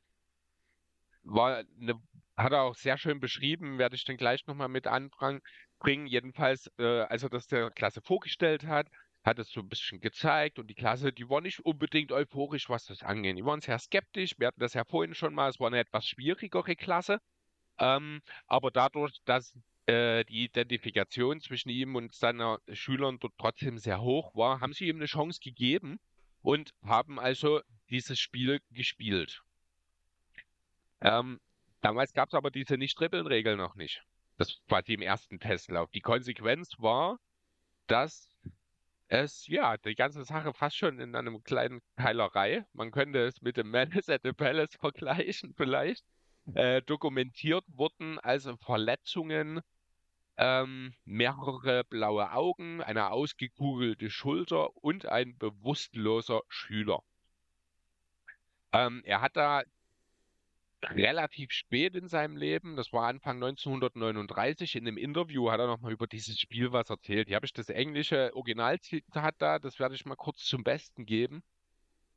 war eine, hat er auch sehr schön beschrieben, werde ich dann gleich nochmal mit anbringen. Jedenfalls, äh, als er das der Klasse vorgestellt hat, hat es so ein bisschen gezeigt und die Klasse, die war nicht unbedingt euphorisch, was das angeht. Die waren sehr skeptisch. Wir hatten das ja vorhin schon mal, es war eine etwas schwierigere Klasse. Ähm, aber dadurch, dass äh, die Identifikation zwischen ihm und seinen Schülern dort trotzdem sehr hoch war, haben sie ihm eine Chance gegeben und haben also dieses Spiel gespielt. Ähm, damals gab es aber diese Nicht-Trippeln-Regel noch nicht. Das war die im ersten Testlauf. Die Konsequenz war, dass es, ja, die ganze Sache fast schon in einem kleinen Keilerei. Man könnte es mit dem Menace at the Palace vergleichen, vielleicht. Äh, dokumentiert wurden also Verletzungen, ähm, mehrere blaue Augen, eine ausgekugelte Schulter und ein bewusstloser Schüler. Ähm, er hat da relativ spät in seinem Leben, das war Anfang 1939, in einem Interview hat er nochmal über dieses Spiel was erzählt. Hier habe ich das englische Originalzitat da, das werde ich mal kurz zum Besten geben.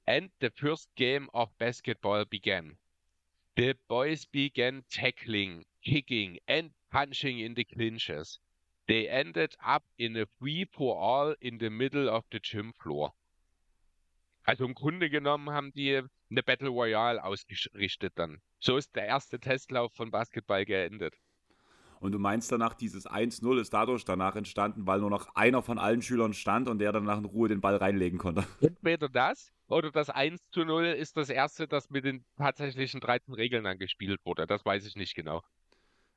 And the first game of basketball began. The boys began tackling, kicking and punching in the clinches. They ended up in a free for all in the middle of the gym floor. Also im Grunde genommen haben die eine Battle Royale ausgerichtet dann. So ist der erste Testlauf von Basketball geendet. Und du meinst danach, dieses 1-0 ist dadurch danach entstanden, weil nur noch einer von allen Schülern stand und der danach in Ruhe den Ball reinlegen konnte. Entweder das oder das 1 0 ist das erste, das mit den tatsächlichen 13 Regeln dann gespielt wurde. Das weiß ich nicht genau.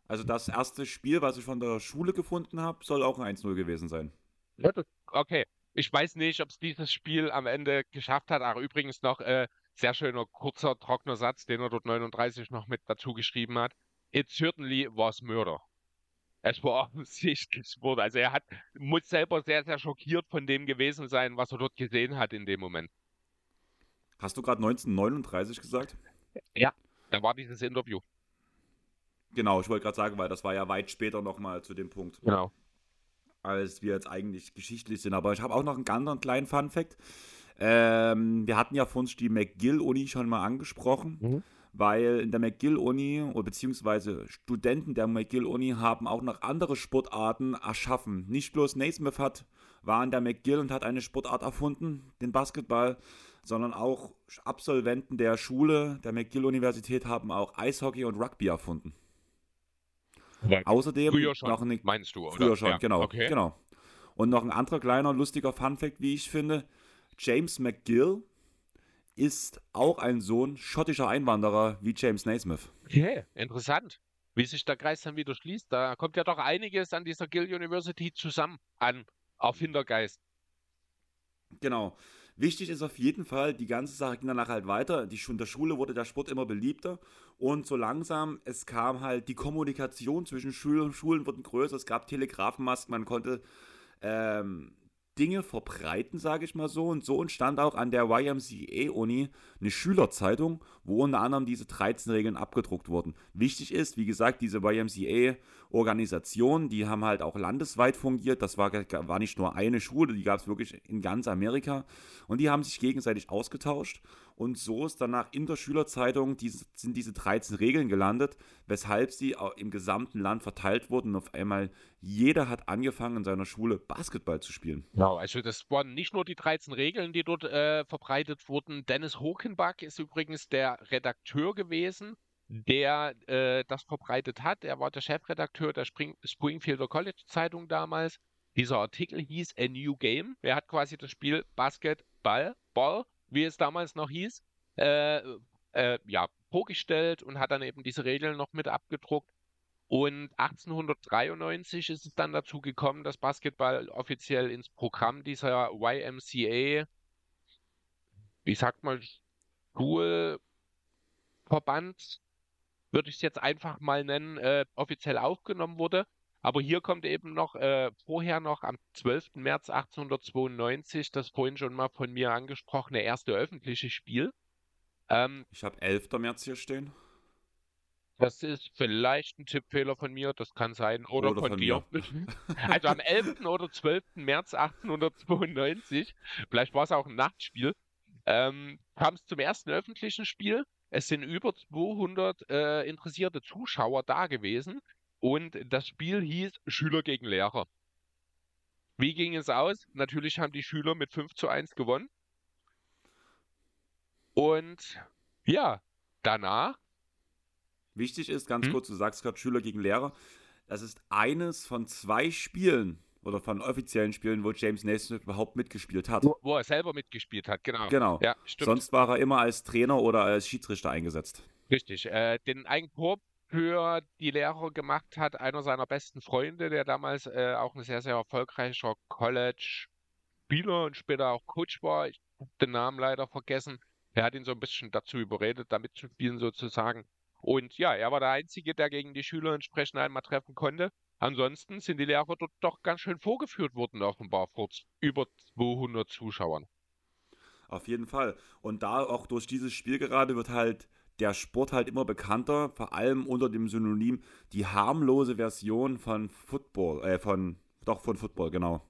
Also das erste Spiel, was ich von der Schule gefunden habe, soll auch ein 1-0 gewesen sein. Okay. Ich weiß nicht, ob es dieses Spiel am Ende geschafft hat. Ach, übrigens noch äh, sehr schöner, kurzer, trockener Satz, den er dort 39 noch mit dazu geschrieben hat. It certainly was murder. Es war offensichtlich Mord. Also er hat, muss selber sehr, sehr schockiert von dem gewesen sein, was er dort gesehen hat in dem Moment. Hast du gerade 1939 gesagt? Ja, da war dieses Interview. Genau, ich wollte gerade sagen, weil das war ja weit später nochmal zu dem Punkt. Genau. Als wir jetzt eigentlich geschichtlich sind. Aber ich habe auch noch einen anderen kleinen Fun-Fact. Ähm, wir hatten ja von uns die McGill-Uni schon mal angesprochen, mhm. weil in der McGill-Uni oder beziehungsweise Studenten der McGill-Uni haben auch noch andere Sportarten erschaffen. Nicht bloß Naismith hat, war in der McGill und hat eine Sportart erfunden, den Basketball, sondern auch Absolventen der Schule der McGill-Universität haben auch Eishockey und Rugby erfunden. Weil Außerdem früher schon, noch eine, meinst du, oder? Früher schon, ja. genau, okay. genau. Und noch ein anderer kleiner lustiger Funfact, wie ich finde. James McGill ist auch ein Sohn schottischer Einwanderer wie James Naismith. Okay, interessant. Wie sich der Kreis dann wieder schließt. Da kommt ja doch einiges an dieser Gill University zusammen an Erfindergeist. Genau. Wichtig ist auf jeden Fall, die ganze Sache ging danach halt weiter. Die, in der Schule wurde der Sport immer beliebter und so langsam, es kam halt die Kommunikation zwischen Schülern und Schulen wurden größer. Es gab Telegrafenmasken, man konnte ähm, Dinge verbreiten, sage ich mal so. Und so entstand auch an der YMCA-Uni eine Schülerzeitung, wo unter anderem diese 13 Regeln abgedruckt wurden. Wichtig ist, wie gesagt, diese YMCA-Organisation, die haben halt auch landesweit fungiert. Das war, war nicht nur eine Schule, die gab es wirklich in ganz Amerika. Und die haben sich gegenseitig ausgetauscht. Und so ist danach in der Schülerzeitung diese, sind diese 13 Regeln gelandet, weshalb sie im gesamten Land verteilt wurden. Und auf einmal jeder hat angefangen in seiner Schule Basketball zu spielen. Genau, also das waren nicht nur die 13 Regeln, die dort äh, verbreitet wurden. Dennis Hockenbach ist übrigens der Redakteur gewesen, der äh, das verbreitet hat. Er war der Chefredakteur der Spring Springfielder College Zeitung damals. Dieser Artikel hieß A New Game. Er hat quasi das Spiel Basketball, Ball wie es damals noch hieß, äh, äh, ja, vorgestellt und hat dann eben diese Regeln noch mit abgedruckt. Und 1893 ist es dann dazu gekommen, dass Basketball offiziell ins Programm dieser YMCA, wie sagt man, Schulverband, würde ich es jetzt einfach mal nennen, äh, offiziell aufgenommen wurde. Aber hier kommt eben noch äh, vorher noch am 12. März 1892 das vorhin schon mal von mir angesprochene erste öffentliche Spiel. Ähm, ich habe 11. März hier stehen. Das ist vielleicht ein Tippfehler von mir, das kann sein. Oder, oder von, von, dir. also am 11. oder 12. März 1892, vielleicht war es auch ein Nachtspiel, ähm, kam es zum ersten öffentlichen Spiel. Es sind über 200 äh, interessierte Zuschauer da gewesen. Und das Spiel hieß Schüler gegen Lehrer. Wie ging es aus? Natürlich haben die Schüler mit 5 zu 1 gewonnen. Und ja, danach. Wichtig ist, ganz hm? kurz, du sagst gerade Schüler gegen Lehrer. Das ist eines von zwei Spielen oder von offiziellen Spielen, wo James Naismith überhaupt mitgespielt hat. Wo, er selber mitgespielt hat, genau. Genau. Ja, Sonst war er immer als Trainer oder als Schiedsrichter eingesetzt. Richtig. Äh, den Eigentor für die Lehrer gemacht hat, einer seiner besten Freunde, der damals äh, auch ein sehr, sehr erfolgreicher College Spieler und später auch Coach war. Ich habe den Namen leider vergessen. Er hat ihn so ein bisschen dazu überredet, da mitzuspielen sozusagen. Und ja, er war der Einzige, der gegen die Schüler entsprechend einmal treffen konnte. Ansonsten sind die Lehrer dort doch ganz schön vorgeführt worden, offenbar vor über 200 Zuschauern. Auf jeden Fall. Und da auch durch dieses Spiel gerade wird halt der Sport halt immer bekannter, vor allem unter dem Synonym die harmlose Version von Football, äh, von, doch von Football, genau.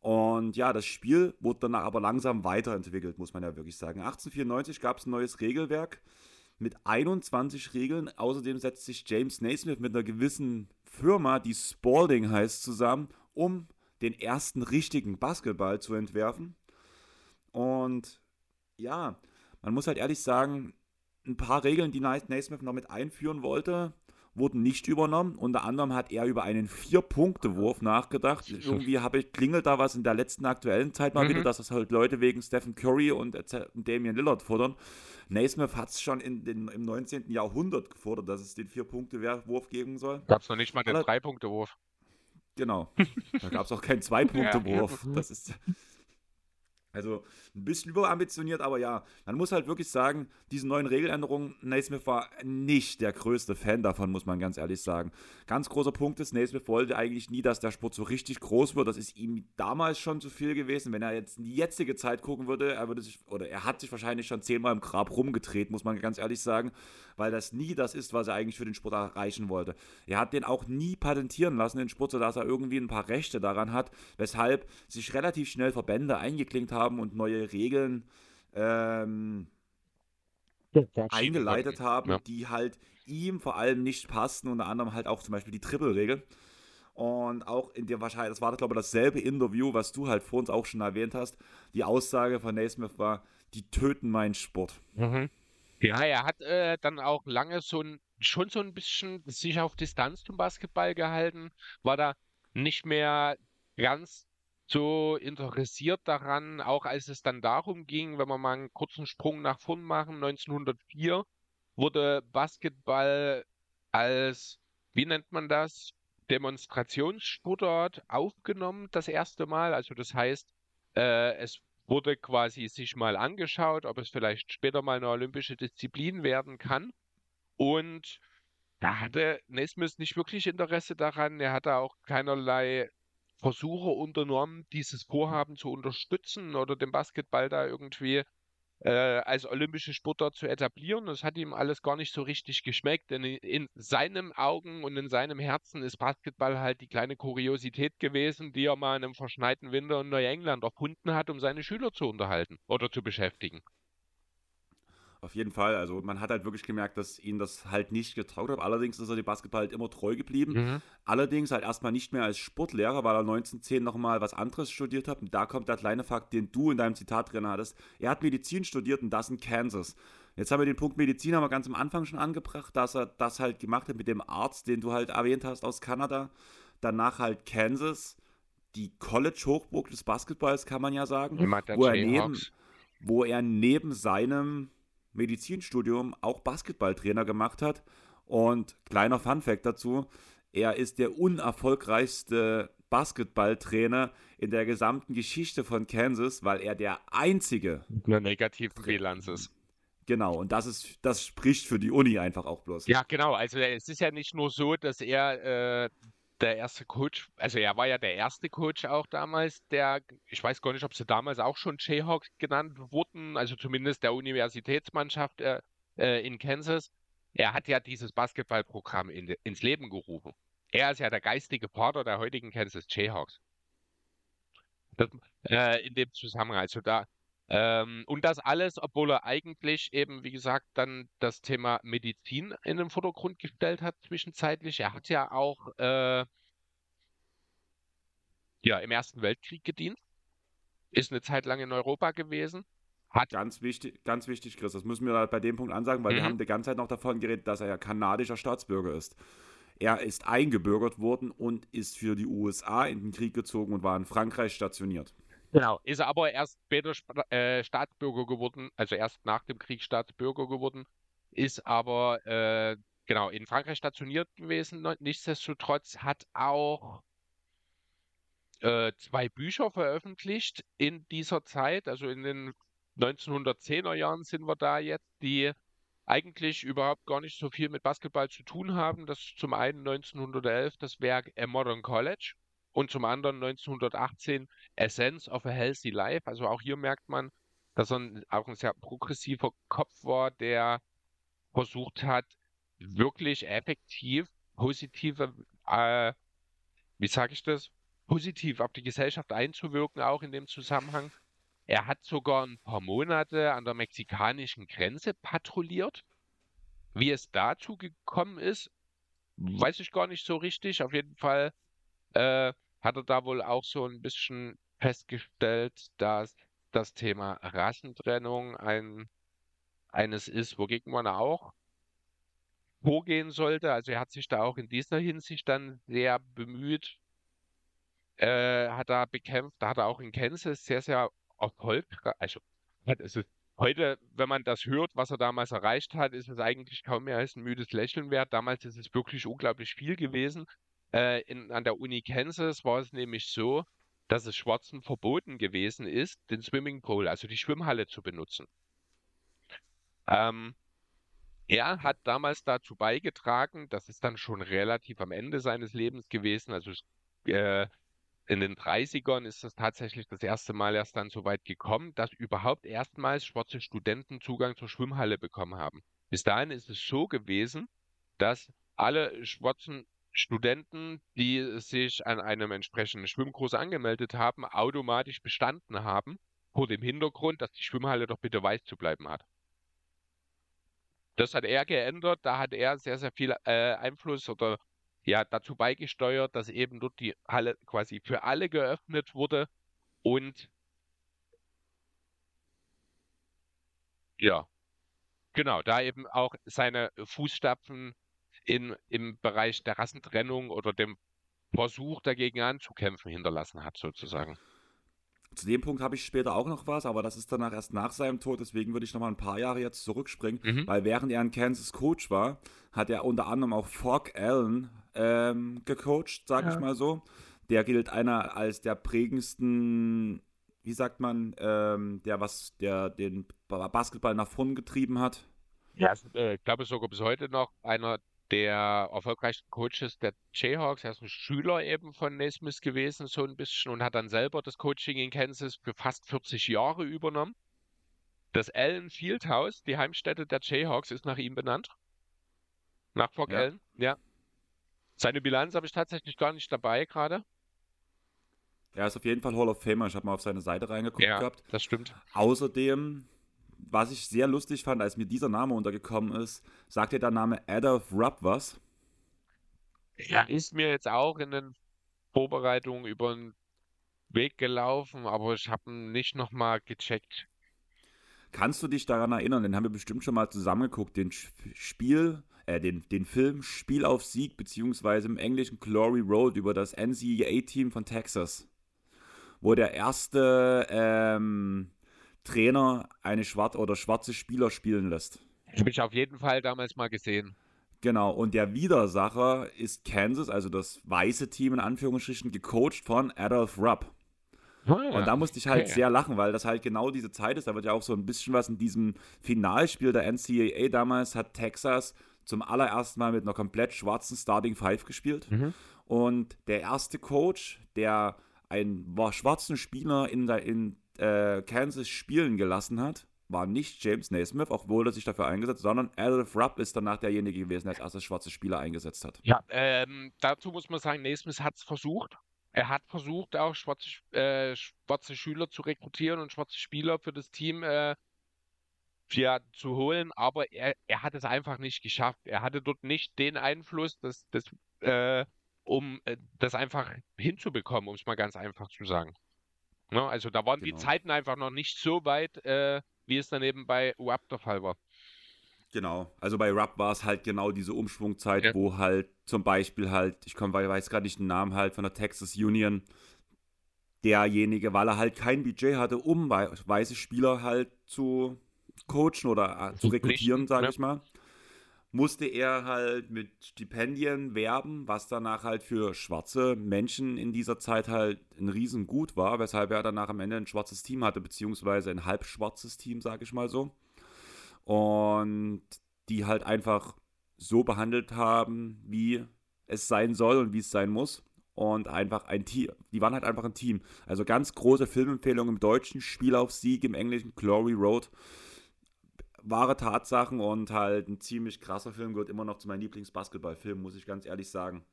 Und ja, das Spiel wurde dann aber langsam weiterentwickelt, muss man ja wirklich sagen. 1894 gab es ein neues Regelwerk mit 21 Regeln. Außerdem setzt sich James Naismith mit einer gewissen Firma, die Spalding heißt, zusammen, um den ersten richtigen Basketball zu entwerfen. Und ja, man muss halt ehrlich sagen, ein paar Regeln, die Naismith noch mit einführen wollte, wurden nicht übernommen. Unter anderem hat er über einen Vier-Punkte-Wurf nachgedacht. Irgendwie habe ich, klingelt da was in der letzten aktuellen Zeit mal mhm. wieder, dass das halt Leute wegen Stephen Curry und Damian Lillard fordern. Naismith hat es schon in den, im 19. Jahrhundert gefordert, dass es den Vier-Punkte-Wurf geben soll. Gab es noch nicht mal den Drei-Punkte-Wurf. Genau. Da gab es auch keinen Zwei-Punkte-Wurf. Das ist. Also ein bisschen überambitioniert, aber ja, man muss halt wirklich sagen, diese neuen Regeländerungen, Naismith war nicht der größte Fan davon, muss man ganz ehrlich sagen. Ganz großer Punkt ist, Naismith wollte eigentlich nie, dass der Sport so richtig groß wird. Das ist ihm damals schon zu viel gewesen. Wenn er jetzt in die jetzige Zeit gucken würde, er würde sich, oder er hat sich wahrscheinlich schon zehnmal im Grab rumgedreht, muss man ganz ehrlich sagen, weil das nie das ist, was er eigentlich für den Sport erreichen wollte. Er hat den auch nie patentieren lassen, den Sport, sodass er irgendwie ein paar Rechte daran hat, weshalb sich relativ schnell Verbände eingeklinkt haben haben und neue Regeln ähm, eingeleitet haben, ja. die halt ihm vor allem nicht passten, unter anderem halt auch zum Beispiel die Triple-Regel. Und auch in der wahrscheinlich, das war glaube ich dasselbe Interview, was du halt vor uns auch schon erwähnt hast. Die Aussage von Naismith war, die töten meinen Sport. Mhm. Ja, er hat äh, dann auch lange so ein, schon so ein bisschen sich auf Distanz zum Basketball gehalten, war da nicht mehr ganz so interessiert daran, auch als es dann darum ging, wenn wir mal einen kurzen Sprung nach vorn machen, 1904 wurde Basketball als, wie nennt man das, Demonstrationssportart aufgenommen, das erste Mal. Also das heißt, äh, es wurde quasi sich mal angeschaut, ob es vielleicht später mal eine olympische Disziplin werden kann. Und da hatte Nesmus nicht wirklich Interesse daran. Er hatte auch keinerlei Versuche unternommen, dieses Vorhaben zu unterstützen oder den Basketball da irgendwie äh, als olympische Sportart zu etablieren. Das hat ihm alles gar nicht so richtig geschmeckt, denn in seinen Augen und in seinem Herzen ist Basketball halt die kleine Kuriosität gewesen, die er mal in einem verschneiten Winter in Neuengland erfunden hat, um seine Schüler zu unterhalten oder zu beschäftigen. Auf jeden Fall. Also man hat halt wirklich gemerkt, dass ihn das halt nicht getraut hat. Allerdings ist er dem Basketball halt immer treu geblieben. Mhm. Allerdings halt erstmal nicht mehr als Sportlehrer, weil er 1910 nochmal was anderes studiert hat. Und da kommt der kleine Fakt, den du in deinem Zitat drin hattest. Er hat Medizin studiert und das in Kansas. Jetzt haben wir den Punkt Medizin haben wir ganz am Anfang schon angebracht, dass er das halt gemacht hat mit dem Arzt, den du halt erwähnt hast aus Kanada. Danach halt Kansas, die College-Hochburg des Basketballs, kann man ja sagen. Wo er, neben, wo er neben seinem Medizinstudium auch Basketballtrainer gemacht hat. Und kleiner Funfact dazu, er ist der unerfolgreichste Basketballtrainer in der gesamten Geschichte von Kansas, weil er der einzige eine negative Bilanz ist. Genau, und das ist, das spricht für die Uni einfach auch bloß. Ja, genau. Also es ist ja nicht nur so, dass er äh, der erste Coach, also er war ja der erste Coach auch damals, der, ich weiß gar nicht, ob sie damals auch schon Jayhawks genannt wurden, also zumindest der Universitätsmannschaft äh, äh, in Kansas. Er hat ja dieses Basketballprogramm in, ins Leben gerufen. Er ist ja der geistige Vater der heutigen Kansas Jayhawks. Das, äh, in dem Zusammenhang, also da, ähm, und das alles, obwohl er eigentlich eben, wie gesagt, dann das Thema Medizin in den Vordergrund gestellt hat zwischenzeitlich. Er hat ja auch äh, ja, im Ersten Weltkrieg gedient, ist eine Zeit lang in Europa gewesen. Hat ganz wichtig, ganz wichtig, Chris, das müssen wir halt bei dem Punkt ansagen, weil mhm. wir haben die ganze Zeit noch davon geredet, dass er ja kanadischer Staatsbürger ist. Er ist eingebürgert worden und ist für die USA in den Krieg gezogen und war in Frankreich stationiert. Genau, ist er aber erst später äh, Staatsbürger geworden, also erst nach dem Krieg Staatsbürger geworden, ist aber äh, genau in Frankreich stationiert gewesen. Nichtsdestotrotz hat auch äh, zwei Bücher veröffentlicht in dieser Zeit, also in den 1910er Jahren sind wir da jetzt, die eigentlich überhaupt gar nicht so viel mit Basketball zu tun haben. Das ist zum einen 1911 das Werk A Modern College und zum anderen 1918 Essence of a Healthy Life. Also auch hier merkt man, dass er auch ein sehr progressiver Kopf war, der versucht hat, wirklich effektiv positive, äh, wie sage ich das, positiv auf die Gesellschaft einzuwirken, auch in dem Zusammenhang. Er hat sogar ein paar Monate an der mexikanischen Grenze patrouilliert. Wie es dazu gekommen ist, weiß ich gar nicht so richtig. Auf jeden Fall äh, hat er da wohl auch so ein bisschen festgestellt, dass das Thema Rassentrennung ein, eines ist, wogegen man auch vorgehen sollte. Also er hat sich da auch in dieser Hinsicht dann sehr bemüht, äh, hat da bekämpft, da hat er auch in Kansas sehr, sehr erfolgreich, also ist heute, wenn man das hört, was er damals erreicht hat, ist es eigentlich kaum mehr als ein müdes Lächeln wert. Damals ist es wirklich unglaublich viel gewesen. Äh, in, an der Uni Kansas war es nämlich so, dass es Schwarzen verboten gewesen ist, den Swimmingpool, also die Schwimmhalle zu benutzen. Ähm, er hat damals dazu beigetragen, das ist dann schon relativ am Ende seines Lebens gewesen, also äh, in den 30ern ist es tatsächlich das erste Mal erst dann so weit gekommen, dass überhaupt erstmals schwarze Studenten Zugang zur Schwimmhalle bekommen haben. Bis dahin ist es so gewesen, dass alle schwarzen Studenten, die sich an einem entsprechenden Schwimmkurs angemeldet haben, automatisch bestanden haben, vor dem Hintergrund, dass die Schwimmhalle doch bitte weiß zu bleiben hat. Das hat er geändert, da hat er sehr, sehr viel äh, Einfluss oder ja dazu beigesteuert, dass eben dort die Halle quasi für alle geöffnet wurde und ja, genau, da eben auch seine Fußstapfen in, im Bereich der Rassentrennung oder dem Versuch dagegen anzukämpfen hinterlassen hat, sozusagen. Zu dem Punkt habe ich später auch noch was, aber das ist danach erst nach seinem Tod, deswegen würde ich noch mal ein paar Jahre jetzt zurückspringen, mhm. weil während er in Kansas Coach war, hat er unter anderem auch Fork Allen ähm, gecoacht, sage ja. ich mal so. Der gilt einer als der prägendsten, wie sagt man, ähm, der was, der den Basketball nach vorn getrieben hat. Ja, äh, ich glaube sogar bis heute noch einer der erfolgreichsten Coaches der Jayhawks. Er ist ein Schüler eben von Naismith gewesen, so ein bisschen, und hat dann selber das Coaching in Kansas für fast 40 Jahre übernommen. Das Allen Fieldhouse, die Heimstätte der Jayhawks, ist nach ihm benannt. Nach Fock ja. Allen, ja. Seine Bilanz habe ich tatsächlich gar nicht dabei gerade. Er ist auf jeden Fall Hall of Famer. Ich habe mal auf seine Seite reingeguckt ja, gehabt. Das stimmt. Außerdem was ich sehr lustig fand, als mir dieser Name untergekommen ist, sagt dir der Name Adolf Rupp was? Ja, ist mir jetzt auch in den Vorbereitungen über den Weg gelaufen, aber ich habe ihn nicht nochmal gecheckt. Kannst du dich daran erinnern? Den haben wir bestimmt schon mal zusammengeguckt, den Spiel, äh, den, den Film Spiel auf Sieg, beziehungsweise im Englischen Glory Road über das NCAA-Team von Texas. Wo der erste ähm, Trainer eine schwarze oder schwarze Spieler spielen lässt. Habe ich auf jeden Fall damals mal gesehen. Genau, und der Widersacher ist Kansas, also das weiße Team in Anführungsstrichen, gecoacht von Adolph Rupp. Oh ja. Und da musste ich halt okay. sehr lachen, weil das halt genau diese Zeit ist. Da wird ja auch so ein bisschen was in diesem Finalspiel der NCAA damals hat Texas zum allerersten Mal mit einer komplett schwarzen Starting Five gespielt. Mhm. Und der erste Coach, der einen schwarzen Spieler in, der, in äh, Kansas spielen gelassen hat, war nicht James Naismith, obwohl er sich dafür eingesetzt hat, sondern Adolph Rupp ist danach derjenige gewesen, der als erstes schwarze Spieler eingesetzt hat. Ja, ähm, dazu muss man sagen, Naismith hat es versucht. Er hat versucht, auch schwarze, äh, schwarze Schüler zu rekrutieren und schwarze Spieler für das Team äh, ja, zu holen, aber er, er hat es einfach nicht geschafft. Er hatte dort nicht den Einfluss, dass, dass, äh, um äh, das einfach hinzubekommen, um es mal ganz einfach zu sagen. Ne? Also da waren genau. die Zeiten einfach noch nicht so weit, äh, wie es dann eben bei UAP der Fall war. Genau, also bei Rap war es halt genau diese Umschwungzeit, ja. wo halt zum Beispiel halt, ich komm, weiß gerade nicht den Namen halt von der Texas Union, derjenige, weil er halt kein Budget hatte, um weiße Spieler halt zu coachen oder äh, zu rekrutieren, sage ich mal, musste er halt mit Stipendien werben, was danach halt für schwarze Menschen in dieser Zeit halt ein Riesengut war, weshalb er danach am Ende ein schwarzes Team hatte, beziehungsweise ein halb schwarzes Team, sage ich mal so. Und die halt einfach so behandelt haben, wie es sein soll und wie es sein muss. Und einfach ein Team, die waren halt einfach ein Team. Also ganz große Filmempfehlung im Deutschen, Spiel auf Sieg im Englischen, Glory Road wahre Tatsachen und halt ein ziemlich krasser Film, gehört immer noch zu meinen Lieblingsbasketballfilmen, muss ich ganz ehrlich sagen.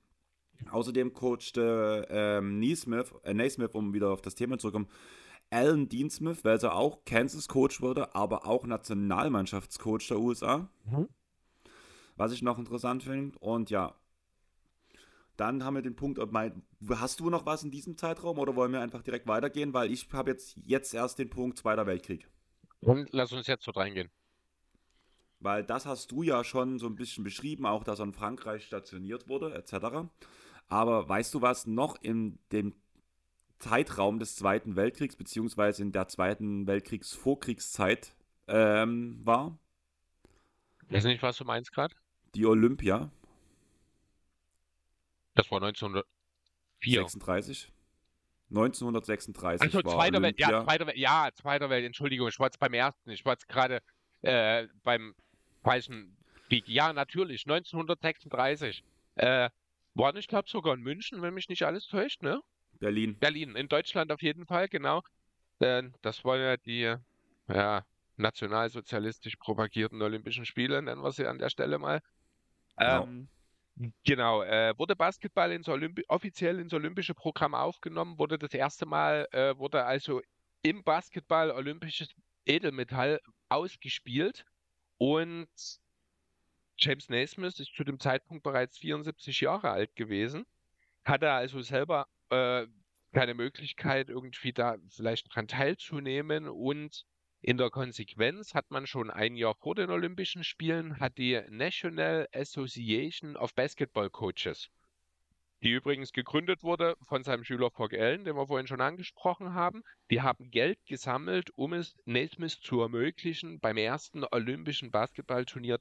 Außerdem coachte ähm, Neesmith, äh, Naismith, um wieder auf das Thema zurückzukommen, Alan Dean Smith, welcher auch Kansas-Coach wurde, aber auch Nationalmannschaftscoach der USA. Mhm. Was ich noch interessant finde. Und ja, dann haben wir den Punkt, hast du noch was in diesem Zeitraum oder wollen wir einfach direkt weitergehen? Weil ich habe jetzt, jetzt erst den Punkt Zweiter Weltkrieg. Und lass uns jetzt so reingehen. Weil das hast du ja schon so ein bisschen beschrieben, auch dass er in Frankreich stationiert wurde, etc. Aber weißt du, was noch in dem Zeitraum des Zweiten Weltkriegs, beziehungsweise in der Zweiten Weltkriegsvorkriegszeit ähm, war? Ich weiß nicht, was du meinst gerade. Die Olympia. Das war 1904. 36. 1936 also, war Zweiter Welt, ja, Zweiter Welt, ja, Zweiter Welt, Entschuldigung, ich war jetzt beim ersten, ich war jetzt gerade äh, beim Weißen Krieg. Ja, natürlich, 1936. Äh, war ich glaube sogar in München, wenn mich nicht alles täuscht, ne? Berlin. Berlin, in Deutschland auf jeden Fall, genau. Denn das waren ja die ja, nationalsozialistisch propagierten Olympischen Spiele, nennen wir sie an der Stelle mal. Genau. Ähm, Genau, äh, wurde Basketball ins Olympi offiziell ins olympische Programm aufgenommen, wurde das erste Mal, äh, wurde also im Basketball olympisches Edelmetall ausgespielt und James Naismith ist zu dem Zeitpunkt bereits 74 Jahre alt gewesen, hatte also selber äh, keine Möglichkeit, irgendwie da vielleicht dran teilzunehmen. Und in der Konsequenz hat man schon ein Jahr vor den Olympischen Spielen hat die National Association of Basketball Coaches, die übrigens gegründet wurde von seinem Schüler Fogg Allen, den wir vorhin schon angesprochen haben, die haben Geld gesammelt, um es Naismith zu ermöglichen, beim ersten Olympischen Basketballturnier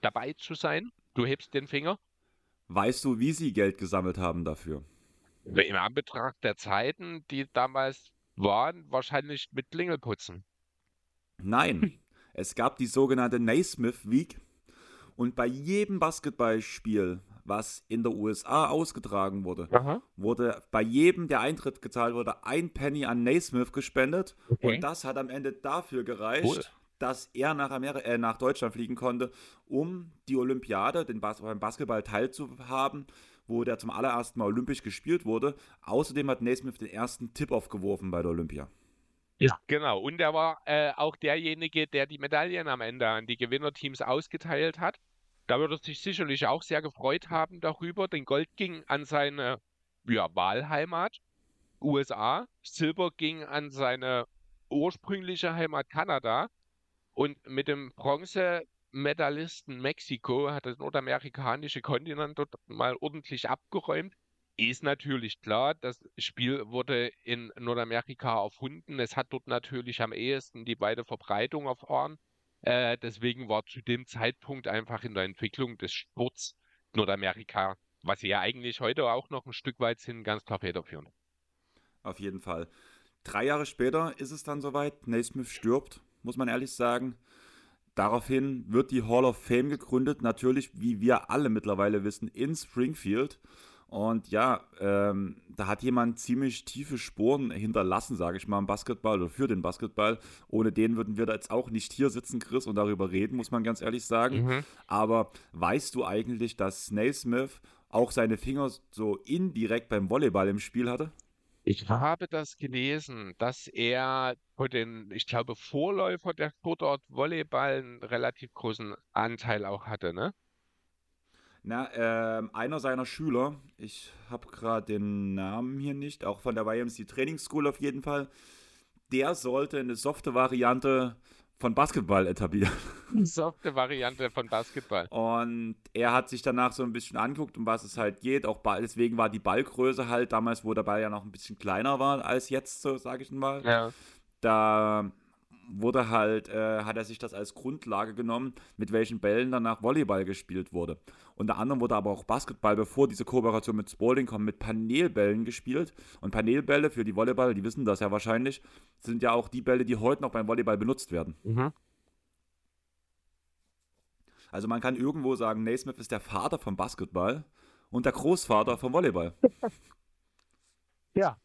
dabei zu sein. Du hebst den Finger. Weißt du, wie sie Geld gesammelt haben dafür? Im Anbetracht der Zeiten, die damals waren, wahrscheinlich mit Klingelputzen. Nein, es gab die sogenannte Naismith Week und bei jedem Basketballspiel, was in der USA ausgetragen wurde, Aha. wurde bei jedem, der Eintritt gezahlt wurde, ein Penny an Naismith gespendet okay. und das hat am Ende dafür gereicht, cool. dass er nach, Ameri äh, nach Deutschland fliegen konnte, um die Olympiade, den Bas beim Basketball teilzuhaben, wo der zum allerersten Mal olympisch gespielt wurde. Außerdem hat Naismith den ersten Tip-Off geworfen bei der Olympia. Ja. Genau. Und er war äh, auch derjenige, der die Medaillen am Ende an die Gewinnerteams ausgeteilt hat. Da würde er sich sicherlich auch sehr gefreut haben darüber. Denn Gold ging an seine ja, Wahlheimat, USA. Silber ging an seine ursprüngliche Heimat Kanada. Und mit dem Bronzemedaillisten Mexiko hat das nordamerikanische Kontinent dort mal ordentlich abgeräumt. Ist natürlich klar, das Spiel wurde in Nordamerika erfunden. Es hat dort natürlich am ehesten die weite Verbreitung erfahren. Äh, deswegen war zu dem Zeitpunkt einfach in der Entwicklung des Sports Nordamerika, was sie ja eigentlich heute auch noch ein Stück weit sind, ganz klar federführend. Auf jeden Fall. Drei Jahre später ist es dann soweit. Naismith stirbt, muss man ehrlich sagen. Daraufhin wird die Hall of Fame gegründet, natürlich, wie wir alle mittlerweile wissen, in Springfield. Und ja, ähm, da hat jemand ziemlich tiefe Spuren hinterlassen, sage ich mal, im Basketball oder für den Basketball. Ohne den würden wir da jetzt auch nicht hier sitzen, Chris, und darüber reden, muss man ganz ehrlich sagen. Mhm. Aber weißt du eigentlich, dass Naismith auch seine Finger so indirekt beim Volleyball im Spiel hatte? Ich habe das gelesen, dass er für den, ich glaube, Vorläufer der Sportart Volleyball einen relativ großen Anteil auch hatte, ne? Na, äh, einer seiner Schüler, ich habe gerade den Namen hier nicht, auch von der YMC Training School auf jeden Fall, der sollte eine softe Variante von Basketball etablieren. Eine softe Variante von Basketball. Und er hat sich danach so ein bisschen anguckt, um was es halt geht. Auch deswegen war die Ballgröße halt damals, wo der Ball ja noch ein bisschen kleiner war als jetzt, so sage ich mal. Ja. Da wurde halt, äh, hat er sich das als Grundlage genommen, mit welchen Bällen danach Volleyball gespielt wurde. Unter anderem wurde aber auch Basketball, bevor diese Kooperation mit Spalding kommt, mit Panelbällen gespielt. Und Panelbälle für die Volleyballer, die wissen das ja wahrscheinlich, sind ja auch die Bälle, die heute noch beim Volleyball benutzt werden. Mhm. Also man kann irgendwo sagen, Naismith ist der Vater vom Basketball und der Großvater vom Volleyball. Ja,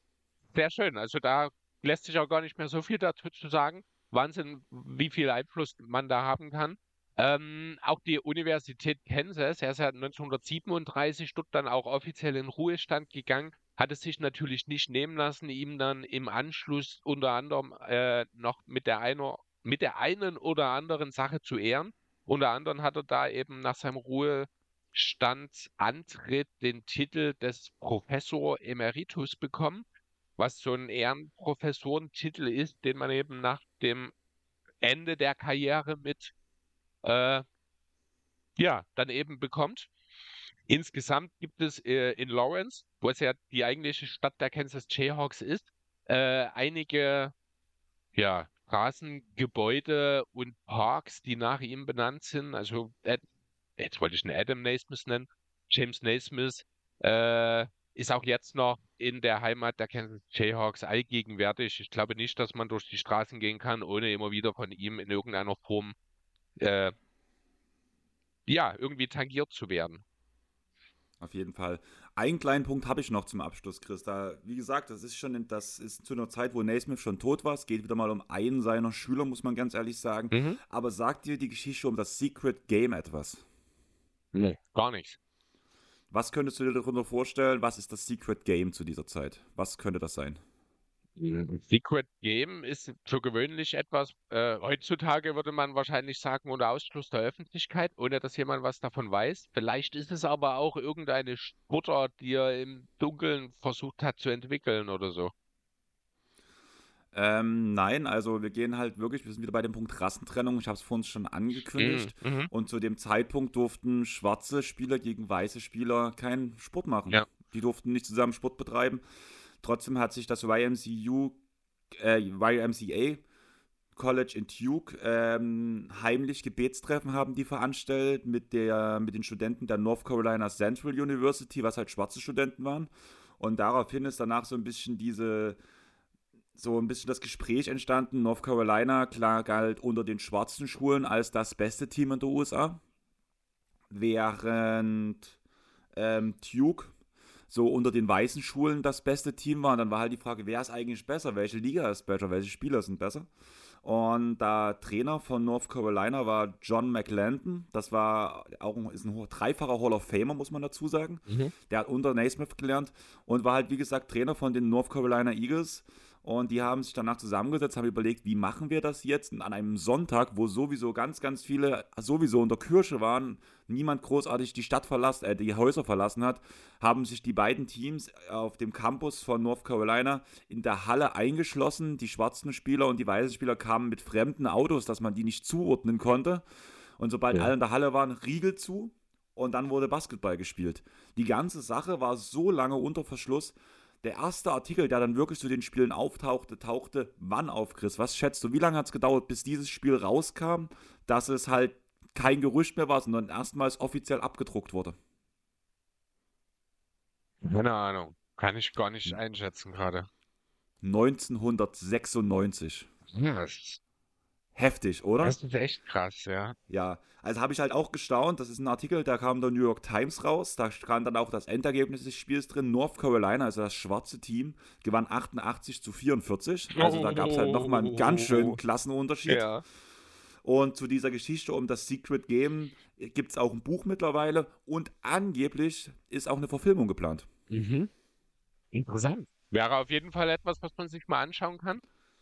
sehr schön. Also da lässt sich auch gar nicht mehr so viel dazu zu sagen. Wahnsinn, wie viel Einfluss man da haben kann. Ähm, auch die Universität Kansas, er ist ja 1937 dort dann auch offiziell in Ruhestand gegangen, hat es sich natürlich nicht nehmen lassen, ihm dann im Anschluss unter anderem äh, noch mit der, einer, mit der einen oder anderen Sache zu ehren. Unter anderem hat er da eben nach seinem Ruhestandsantritt den Titel des Professor Emeritus bekommen was so ein Ehrenprofessorentitel ist, den man eben nach dem Ende der Karriere mit, äh, ja, dann eben bekommt. Insgesamt gibt es äh, in Lawrence, wo es ja die eigentliche Stadt der Kansas Jayhawks ist, äh, einige, ja, Straßengebäude und Parks, die nach ihm benannt sind. Also, jetzt wollte ich einen Adam Naismith nennen, James Naismith, äh, ist auch jetzt noch in der Heimat der Kansas Jayhawks allgegenwärtig. Ich glaube nicht, dass man durch die Straßen gehen kann, ohne immer wieder von ihm in irgendeiner Form äh, ja, irgendwie tangiert zu werden. Auf jeden Fall. Einen kleinen Punkt habe ich noch zum Abschluss, Chris. Da, wie gesagt, das ist schon, das ist zu einer Zeit, wo Naismith schon tot war. Es geht wieder mal um einen seiner Schüler, muss man ganz ehrlich sagen. Mhm. Aber sagt dir die Geschichte um das Secret Game etwas? Nee, gar nichts. Was könntest du dir darunter vorstellen? Was ist das Secret Game zu dieser Zeit? Was könnte das sein? Secret Game ist für gewöhnlich etwas, äh, heutzutage würde man wahrscheinlich sagen, unter Ausschluss der Öffentlichkeit, ohne dass jemand was davon weiß. Vielleicht ist es aber auch irgendeine Sportart, die er im Dunkeln versucht hat zu entwickeln oder so. Ähm, nein, also wir gehen halt wirklich, wir sind wieder bei dem Punkt Rassentrennung. Ich habe es vorhin schon angekündigt. Mhm. Und zu dem Zeitpunkt durften schwarze Spieler gegen weiße Spieler keinen Sport machen. Ja. Die durften nicht zusammen Sport betreiben. Trotzdem hat sich das YMCU, äh, YMCA College in Duke ähm, heimlich Gebetstreffen haben die veranstaltet mit, der, mit den Studenten der North Carolina Central University, was halt schwarze Studenten waren. Und daraufhin ist danach so ein bisschen diese so ein bisschen das Gespräch entstanden. North Carolina klar galt unter den schwarzen Schulen als das beste Team in der USA, während ähm, Duke so unter den weißen Schulen das beste Team war. Und dann war halt die Frage, wer ist eigentlich besser? Welche Liga ist besser? Welche Spieler sind besser? Und der Trainer von North Carolina war John McLendon. Das war auch ein, ist ein dreifacher Hall of Famer, muss man dazu sagen. Mhm. Der hat unter Naismith gelernt und war halt, wie gesagt, Trainer von den North Carolina Eagles. Und die haben sich danach zusammengesetzt, haben überlegt, wie machen wir das jetzt? Und an einem Sonntag, wo sowieso ganz, ganz viele sowieso in der Kirche waren, niemand großartig die Stadt verlassen, äh, die Häuser verlassen hat, haben sich die beiden Teams auf dem Campus von North Carolina in der Halle eingeschlossen. Die schwarzen Spieler und die weißen Spieler kamen mit fremden Autos, dass man die nicht zuordnen konnte. Und sobald ja. alle in der Halle waren, Riegel zu und dann wurde Basketball gespielt. Die ganze Sache war so lange unter Verschluss, der erste Artikel, der dann wirklich zu den Spielen auftauchte, tauchte wann auf, Chris? Was schätzt du? Wie lange hat es gedauert, bis dieses Spiel rauskam, dass es halt kein Gerücht mehr war, sondern erstmals offiziell abgedruckt wurde? Keine Ahnung. Kann ich gar nicht einschätzen gerade. 1996. Ja, das ist Heftig, oder? Das ist echt krass, ja. Ja, also habe ich halt auch gestaunt. Das ist ein Artikel, da kam der New York Times raus. Da stand dann auch das Endergebnis des Spiels drin. North Carolina, also das schwarze Team, gewann 88 zu 44. Also da gab es halt nochmal einen ganz schönen Klassenunterschied. Ja. Und zu dieser Geschichte um das Secret Game gibt es auch ein Buch mittlerweile. Und angeblich ist auch eine Verfilmung geplant. Mhm. Interessant. Wäre auf jeden Fall etwas, was man sich mal anschauen kann.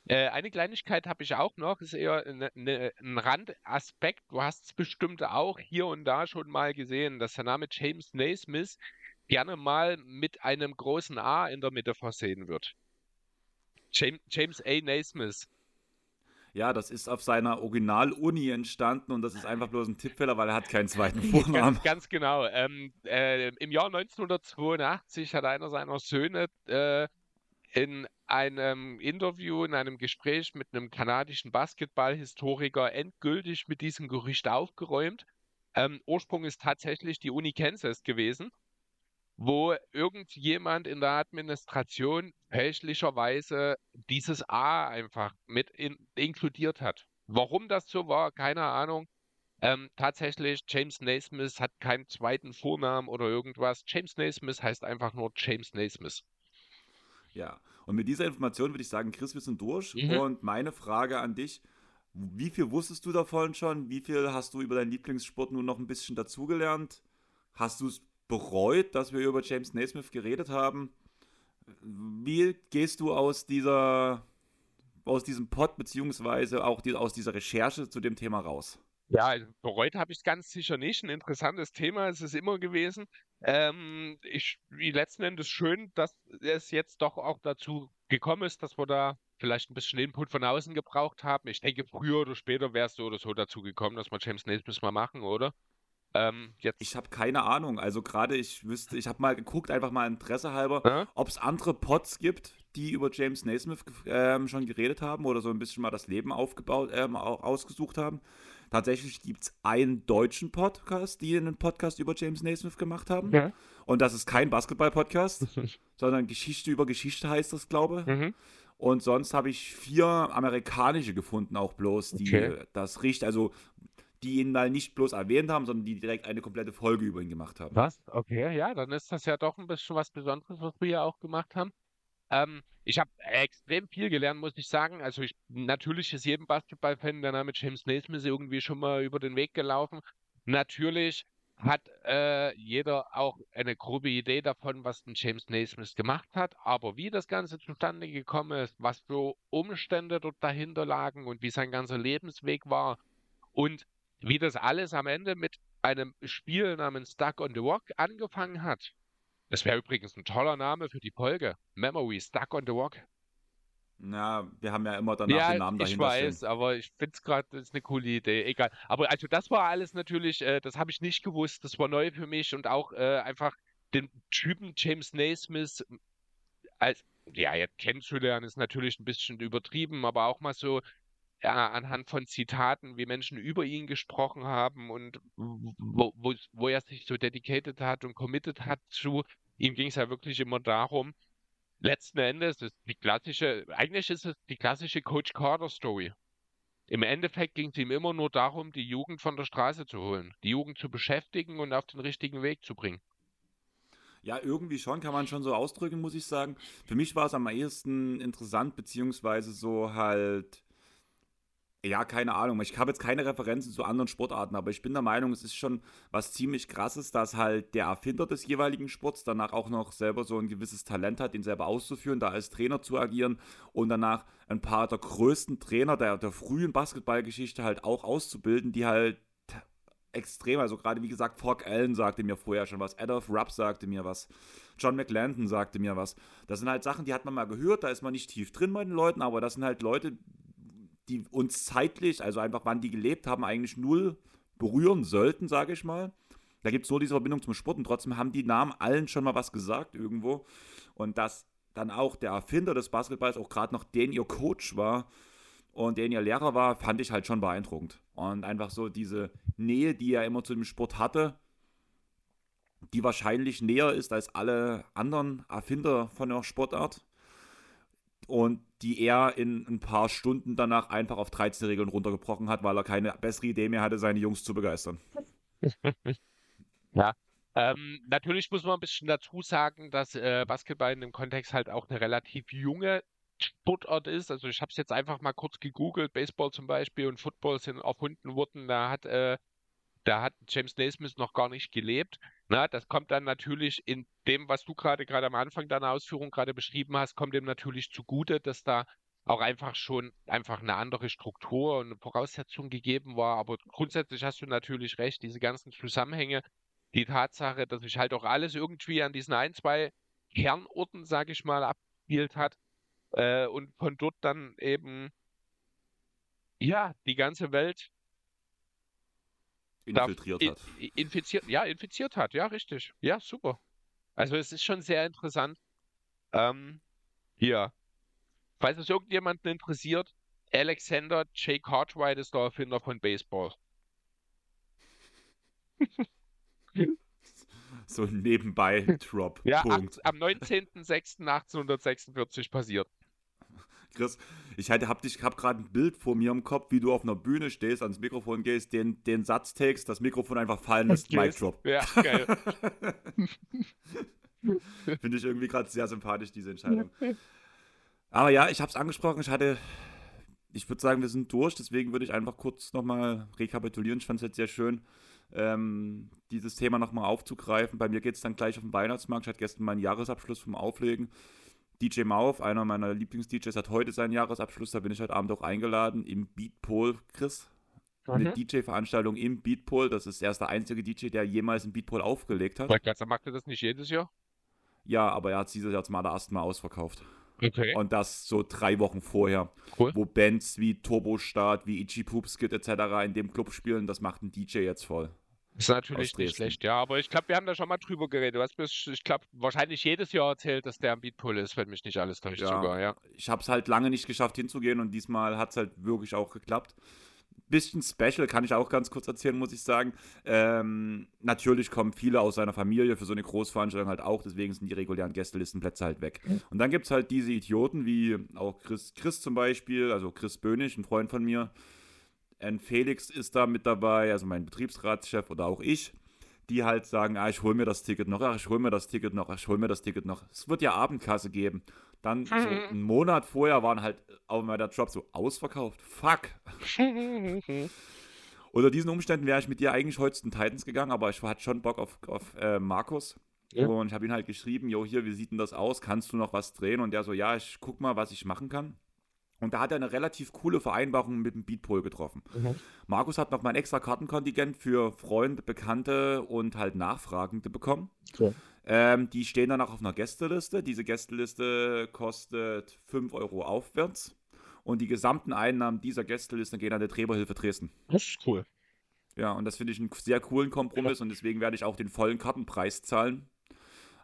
Äh, eine Kleinigkeit habe ich auch noch, ist eher ne, ne, ein Randaspekt. Du hast es bestimmt auch hier und da schon mal gesehen, dass der Name James Naismith gerne mal mit einem großen A in der Mitte versehen wird. James, James A. Naismith. Ja, das ist auf seiner Original-Uni entstanden und das ist einfach bloß ein Tippfehler, weil er hat keinen zweiten Vornamen. ganz, ganz genau. Ähm, äh, Im Jahr 1982 hat einer seiner Söhne äh, in einem Interview, in einem Gespräch mit einem kanadischen Basketballhistoriker endgültig mit diesem Gerücht aufgeräumt. Ähm, Ursprung ist tatsächlich die Uni Kansas gewesen, wo irgendjemand in der Administration fälschlicherweise dieses A einfach mit in, inkludiert hat. Warum das so war, keine Ahnung. Ähm, tatsächlich, James Naismith hat keinen zweiten Vornamen oder irgendwas. James Naismith heißt einfach nur James Naismith. Ja, und mit dieser Information würde ich sagen, Chris, wir sind durch. Mhm. Und meine Frage an dich, wie viel wusstest du davon schon? Wie viel hast du über deinen Lieblingssport nur noch ein bisschen dazugelernt? Hast du es bereut, dass wir über James Naismith geredet haben? Wie gehst du aus dieser aus diesem Pod beziehungsweise auch die, aus dieser Recherche zu dem Thema raus? Ja, also bereut habe ich es ganz sicher nicht. Ein interessantes Thema ist es immer gewesen. Ähm, ich, letzten Endes schön, dass es jetzt doch auch dazu gekommen ist, dass wir da vielleicht ein bisschen Input von außen gebraucht haben. Ich denke, früher oder später wäre es so oder so dazu gekommen, dass wir James Naismith mal machen, oder? Ähm, ich habe keine Ahnung. Also gerade ich wüsste, ich habe mal geguckt, einfach mal Interesse halber, ja? ob es andere Pods gibt, die über James Naismith ähm, schon geredet haben oder so ein bisschen mal das Leben aufgebaut, ähm, ausgesucht haben. Tatsächlich gibt es einen deutschen Podcast, die einen Podcast über James Naismith gemacht haben. Ja. Und das ist kein Basketball-Podcast, sondern Geschichte über Geschichte heißt das, glaube ich. Mhm. Und sonst habe ich vier amerikanische gefunden, auch bloß, die okay. das riecht, also die ihn mal nicht bloß erwähnt haben, sondern die direkt eine komplette Folge über ihn gemacht haben. Was? Okay, ja, dann ist das ja doch ein bisschen was Besonderes, was wir ja auch gemacht haben. Ähm, ich habe extrem viel gelernt, muss ich sagen. Also ich, natürlich ist jedem Basketball-Fan der Name James Naismith irgendwie schon mal über den Weg gelaufen. Natürlich hat äh, jeder auch eine grobe Idee davon, was ein James Naismith gemacht hat, aber wie das Ganze zustande gekommen ist, was für Umstände dort dahinter lagen und wie sein ganzer Lebensweg war und wie das alles am Ende mit einem Spiel namens Stuck on the Rock angefangen hat, das wäre übrigens ein toller Name für die Folge. Memory, Stuck on the Rock. Na, wir haben ja immer danach ja, den Namen dahinter. Ich weiß, stehen. aber ich finde es gerade, das ist eine coole Idee. Egal. Aber also das war alles natürlich, äh, das habe ich nicht gewusst, das war neu für mich und auch äh, einfach den Typen James Naismith als, ja, jetzt kennenzulernen ist natürlich ein bisschen übertrieben, aber auch mal so ja, anhand von Zitaten, wie Menschen über ihn gesprochen haben und wo, wo, wo er sich so dedicated hat und committed hat zu, ihm ging es ja wirklich immer darum, letzten Endes ist die klassische, eigentlich ist es die klassische Coach Carter Story. Im Endeffekt ging es ihm immer nur darum, die Jugend von der Straße zu holen, die Jugend zu beschäftigen und auf den richtigen Weg zu bringen. Ja, irgendwie schon, kann man schon so ausdrücken, muss ich sagen. Für mich war es am ehesten interessant, beziehungsweise so halt ja, keine Ahnung. Ich habe jetzt keine Referenzen zu anderen Sportarten, aber ich bin der Meinung, es ist schon was ziemlich krasses, dass halt der Erfinder des jeweiligen Sports danach auch noch selber so ein gewisses Talent hat, ihn selber auszuführen, da als Trainer zu agieren und danach ein paar der größten Trainer der, der frühen Basketballgeschichte halt auch auszubilden, die halt extrem, also gerade wie gesagt, Fork Allen sagte mir vorher schon was, Adolph Rupp sagte mir was, John McLandon sagte mir was. Das sind halt Sachen, die hat man mal gehört, da ist man nicht tief drin bei den Leuten, aber das sind halt Leute, die uns zeitlich, also einfach wann die gelebt haben, eigentlich null berühren sollten, sage ich mal. Da gibt es nur diese Verbindung zum Sport und trotzdem haben die Namen allen schon mal was gesagt irgendwo. Und dass dann auch der Erfinder des Basketballs auch gerade noch den ihr Coach war und den ihr Lehrer war, fand ich halt schon beeindruckend. Und einfach so diese Nähe, die er immer zu dem Sport hatte, die wahrscheinlich näher ist als alle anderen Erfinder von der Sportart und die er in ein paar Stunden danach einfach auf 13 Regeln runtergebrochen hat, weil er keine bessere Idee mehr hatte, seine Jungs zu begeistern. ja. Ähm, natürlich muss man ein bisschen dazu sagen, dass äh, Basketball in dem Kontext halt auch eine relativ junge Sportart ist. Also ich habe es jetzt einfach mal kurz gegoogelt. Baseball zum Beispiel und Football sind erfunden worden. Da hat äh, da hat James Naismith noch gar nicht gelebt. Na, das kommt dann natürlich in dem, was du gerade gerade am Anfang deiner Ausführung gerade beschrieben hast, kommt dem natürlich zugute, dass da auch einfach schon einfach eine andere Struktur und eine Voraussetzung gegeben war. Aber grundsätzlich hast du natürlich recht, diese ganzen Zusammenhänge, die Tatsache, dass sich halt auch alles irgendwie an diesen ein, zwei Kernorten, sage ich mal, abgespielt hat äh, und von dort dann eben ja die ganze Welt infiltriert hat. Infiziert, ja, infiziert hat, ja, richtig. Ja, super. Also es ist schon sehr interessant. Ähm, Hier. Falls es irgendjemanden interessiert, Alexander J. Cartwright ist der Erfinder von Baseball. so nebenbei Drop. Ja, Punkt. am 19.06.1846 passiert. Chris, ich halt, hab, hab gerade ein Bild vor mir im Kopf, wie du auf einer Bühne stehst, ans Mikrofon gehst, den, den Satz takest, das Mikrofon einfach fallen lässt, Mic Drop. Ja, geil. Finde ich irgendwie gerade sehr sympathisch, diese Entscheidung. Aber ja, ich habe es angesprochen, ich hatte, ich würde sagen, wir sind durch, deswegen würde ich einfach kurz nochmal rekapitulieren. Ich fand es jetzt sehr schön, ähm, dieses Thema nochmal aufzugreifen. Bei mir geht es dann gleich auf den Weihnachtsmarkt. Ich hatte gestern meinen Jahresabschluss vom Auflegen. DJ Mauf, einer meiner Lieblings-DJs, hat heute seinen Jahresabschluss. Da bin ich heute Abend auch eingeladen im Beatpol, Chris. Eine mhm. DJ-Veranstaltung im Beatpol. Das ist erst der einzige DJ, der jemals im Beatpol aufgelegt hat. Weil macht er das nicht jedes Jahr? Ja, aber er hat dieses Jahr zum allerersten Mal ausverkauft. Okay. Und das so drei Wochen vorher. Cool. Wo Bands wie Turbostart, wie Itchy Poopskit etc. in dem Club spielen, das macht ein DJ jetzt voll. Ist natürlich nicht schlecht, ja. Aber ich glaube, wir haben da schon mal drüber geredet. Du hast mir, ich glaube, wahrscheinlich jedes Jahr erzählt, dass der am Beatpool ist, wenn mich nicht alles täuscht ja, sogar, ja. Ich habe es halt lange nicht geschafft hinzugehen und diesmal hat es halt wirklich auch geklappt. Bisschen special, kann ich auch ganz kurz erzählen, muss ich sagen. Ähm, natürlich kommen viele aus seiner Familie für so eine Großveranstaltung halt auch, deswegen sind die regulären Gästelistenplätze halt weg. Und dann gibt es halt diese Idioten, wie auch Chris, Chris zum Beispiel, also Chris Bönig, ein Freund von mir, ein Felix ist da mit dabei, also mein Betriebsratschef oder auch ich, die halt sagen, ah, ich hole mir das Ticket noch, ach, ich hole mir das Ticket noch, ach, ich hole mir das Ticket noch. Es wird ja Abendkasse geben. Dann so einen Monat vorher waren halt auch mal der Job so ausverkauft. Fuck. Unter diesen Umständen wäre ich mit dir eigentlich heute zu den Titans gegangen, aber ich hatte schon Bock auf, auf äh, Markus. Ja. Und ich habe ihn halt geschrieben, jo, hier, wie sieht denn das aus? Kannst du noch was drehen? Und der so, ja, ich guck mal, was ich machen kann. Und da hat er eine relativ coole Vereinbarung mit dem Beatpol getroffen. Mhm. Markus hat noch mal ein extra Kartenkontingent für Freunde, Bekannte und halt Nachfragende bekommen. Okay. Ähm, die stehen dann auch auf einer Gästeliste. Diese Gästeliste kostet 5 Euro aufwärts. Und die gesamten Einnahmen dieser Gästeliste gehen an der Träberhilfe Dresden. Das ist cool. Ja, und das finde ich einen sehr coolen Kompromiss ja. und deswegen werde ich auch den vollen Kartenpreis zahlen.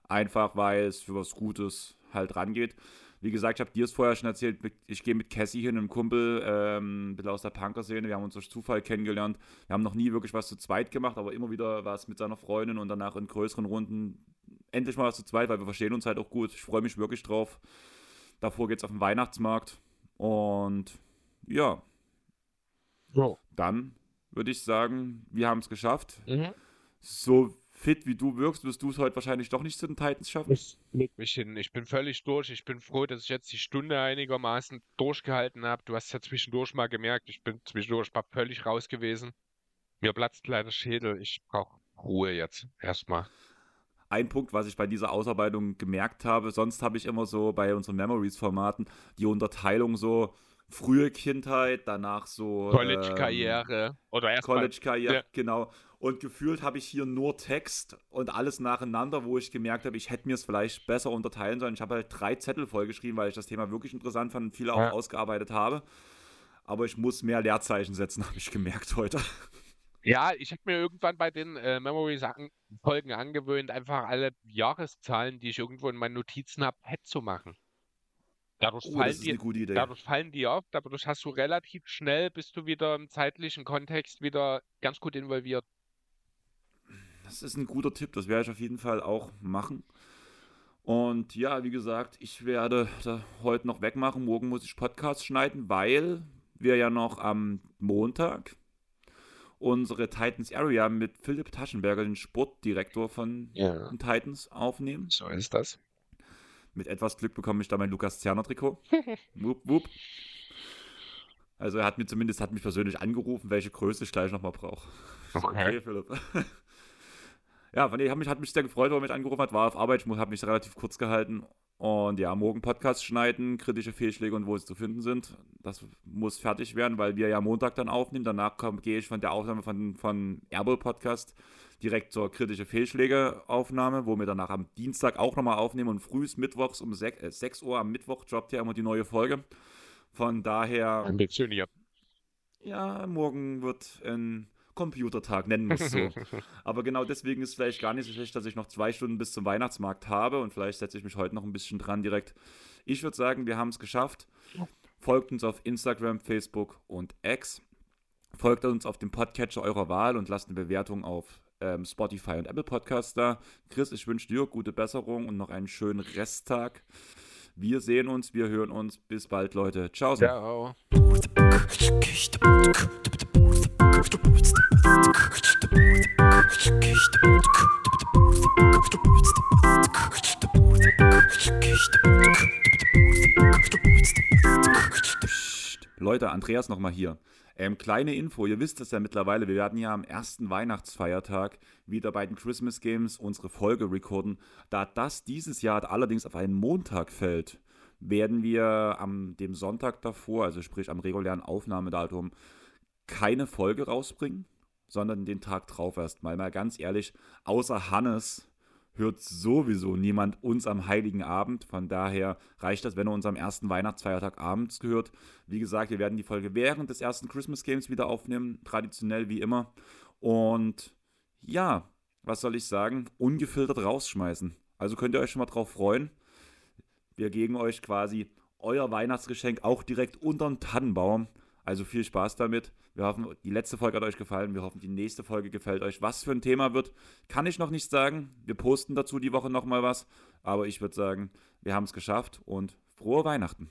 Einfach weil es für was Gutes halt rangeht. Wie gesagt, ich habe dir es vorher schon erzählt, ich gehe mit Cassie hin, einem Kumpel, ähm, ein bisschen aus der Punker-Szene. Wir haben uns durch Zufall kennengelernt. Wir haben noch nie wirklich was zu zweit gemacht, aber immer wieder was mit seiner Freundin und danach in größeren Runden. Endlich mal was zu zweit, weil wir verstehen uns halt auch gut. Ich freue mich wirklich drauf. Davor geht es auf den Weihnachtsmarkt. Und ja. Oh. Dann würde ich sagen, wir haben es geschafft. Mhm. So fit wie du wirkst, wirst du es heute wahrscheinlich doch nicht zu den Titans schaffen. Ich leg mich hin. Ich bin völlig durch. Ich bin froh, dass ich jetzt die Stunde einigermaßen durchgehalten habe. Du hast ja zwischendurch mal gemerkt, ich bin zwischendurch mal völlig raus gewesen. Mir platzt kleiner Schädel. Ich brauche Ruhe jetzt erstmal. Ein Punkt, was ich bei dieser Ausarbeitung gemerkt habe, sonst habe ich immer so bei unseren Memories-Formaten die Unterteilung so frühe Kindheit, danach so College-Karriere ähm, oder erst College-Karriere, ja. genau. Und gefühlt habe ich hier nur Text und alles nacheinander, wo ich gemerkt habe, ich hätte mir es vielleicht besser unterteilen sollen. Ich habe halt drei Zettel vollgeschrieben, weil ich das Thema wirklich interessant fand und viele auch ja. ausgearbeitet habe. Aber ich muss mehr Leerzeichen setzen, habe ich gemerkt heute. Ja, ich habe mir irgendwann bei den äh, Memory-Folgen angewöhnt, einfach alle Jahreszahlen, die ich irgendwo in meinen Notizen habe, head zu machen. Dadurch, oh, fallen die, dadurch fallen die auf, dadurch hast du relativ schnell, bist du wieder im zeitlichen Kontext wieder ganz gut involviert. Das ist ein guter Tipp, das werde ich auf jeden Fall auch machen. Und ja, wie gesagt, ich werde da heute noch wegmachen. Morgen muss ich Podcast schneiden, weil wir ja noch am Montag unsere Titans Area mit Philipp Taschenberger, den Sportdirektor von ja. den Titans, aufnehmen. So ist das. Mit etwas Glück bekomme ich da mein Lukas Zerner Trikot. wupp, wupp. Also er hat mir zumindest, hat mich persönlich angerufen, welche Größe ich gleich nochmal brauche. Okay. okay, Philipp. ja, nee, hat mich, hat mich sehr gefreut, weil er mich angerufen hat, war auf Arbeit, ich habe mich relativ kurz gehalten. Und ja, morgen Podcast schneiden, kritische Fehlschläge und wo sie zu finden sind. Das muss fertig werden, weil wir ja Montag dann aufnehmen. Danach gehe ich von der Aufnahme von, von Airball Podcast direkt zur kritische Fehlschläge-Aufnahme, wo wir danach am Dienstag auch nochmal aufnehmen und frühs mittwochs um 6, äh, 6 Uhr am Mittwoch droppt ja immer die neue Folge. Von daher. Bisschen, ja. Ja, morgen wird ein Computertag, nennen wir es so. Aber genau deswegen ist es vielleicht gar nicht so schlecht, dass ich noch zwei Stunden bis zum Weihnachtsmarkt habe und vielleicht setze ich mich heute noch ein bisschen dran direkt. Ich würde sagen, wir haben es geschafft. Folgt uns auf Instagram, Facebook und X. Folgt uns auf dem Podcatcher eurer Wahl und lasst eine Bewertung auf ähm, Spotify und Apple Podcasts da. Chris, ich wünsche dir gute Besserung und noch einen schönen Resttag. Wir sehen uns, wir hören uns. Bis bald, Leute. Ciao. Ciao. Leute, Andreas nochmal hier. Ähm, kleine Info, ihr wisst es ja mittlerweile, wir werden ja am ersten Weihnachtsfeiertag wieder bei den Christmas Games unsere Folge recorden. Da das dieses Jahr allerdings auf einen Montag fällt, werden wir am dem Sonntag davor, also sprich am regulären Aufnahmedatum, keine Folge rausbringen, sondern den Tag drauf erstmal. Mal ganz ehrlich, außer Hannes hört sowieso niemand uns am Heiligen Abend. Von daher reicht das, wenn er uns am ersten Weihnachtsfeiertag abends gehört. Wie gesagt, wir werden die Folge während des ersten Christmas Games wieder aufnehmen, traditionell wie immer. Und ja, was soll ich sagen? Ungefiltert rausschmeißen. Also könnt ihr euch schon mal drauf freuen. Wir geben euch quasi euer Weihnachtsgeschenk auch direkt unterm Tannenbaum. Also viel Spaß damit. Wir hoffen, die letzte Folge hat euch gefallen. Wir hoffen, die nächste Folge gefällt euch. Was für ein Thema wird, kann ich noch nicht sagen. Wir posten dazu die Woche nochmal was. Aber ich würde sagen, wir haben es geschafft und frohe Weihnachten.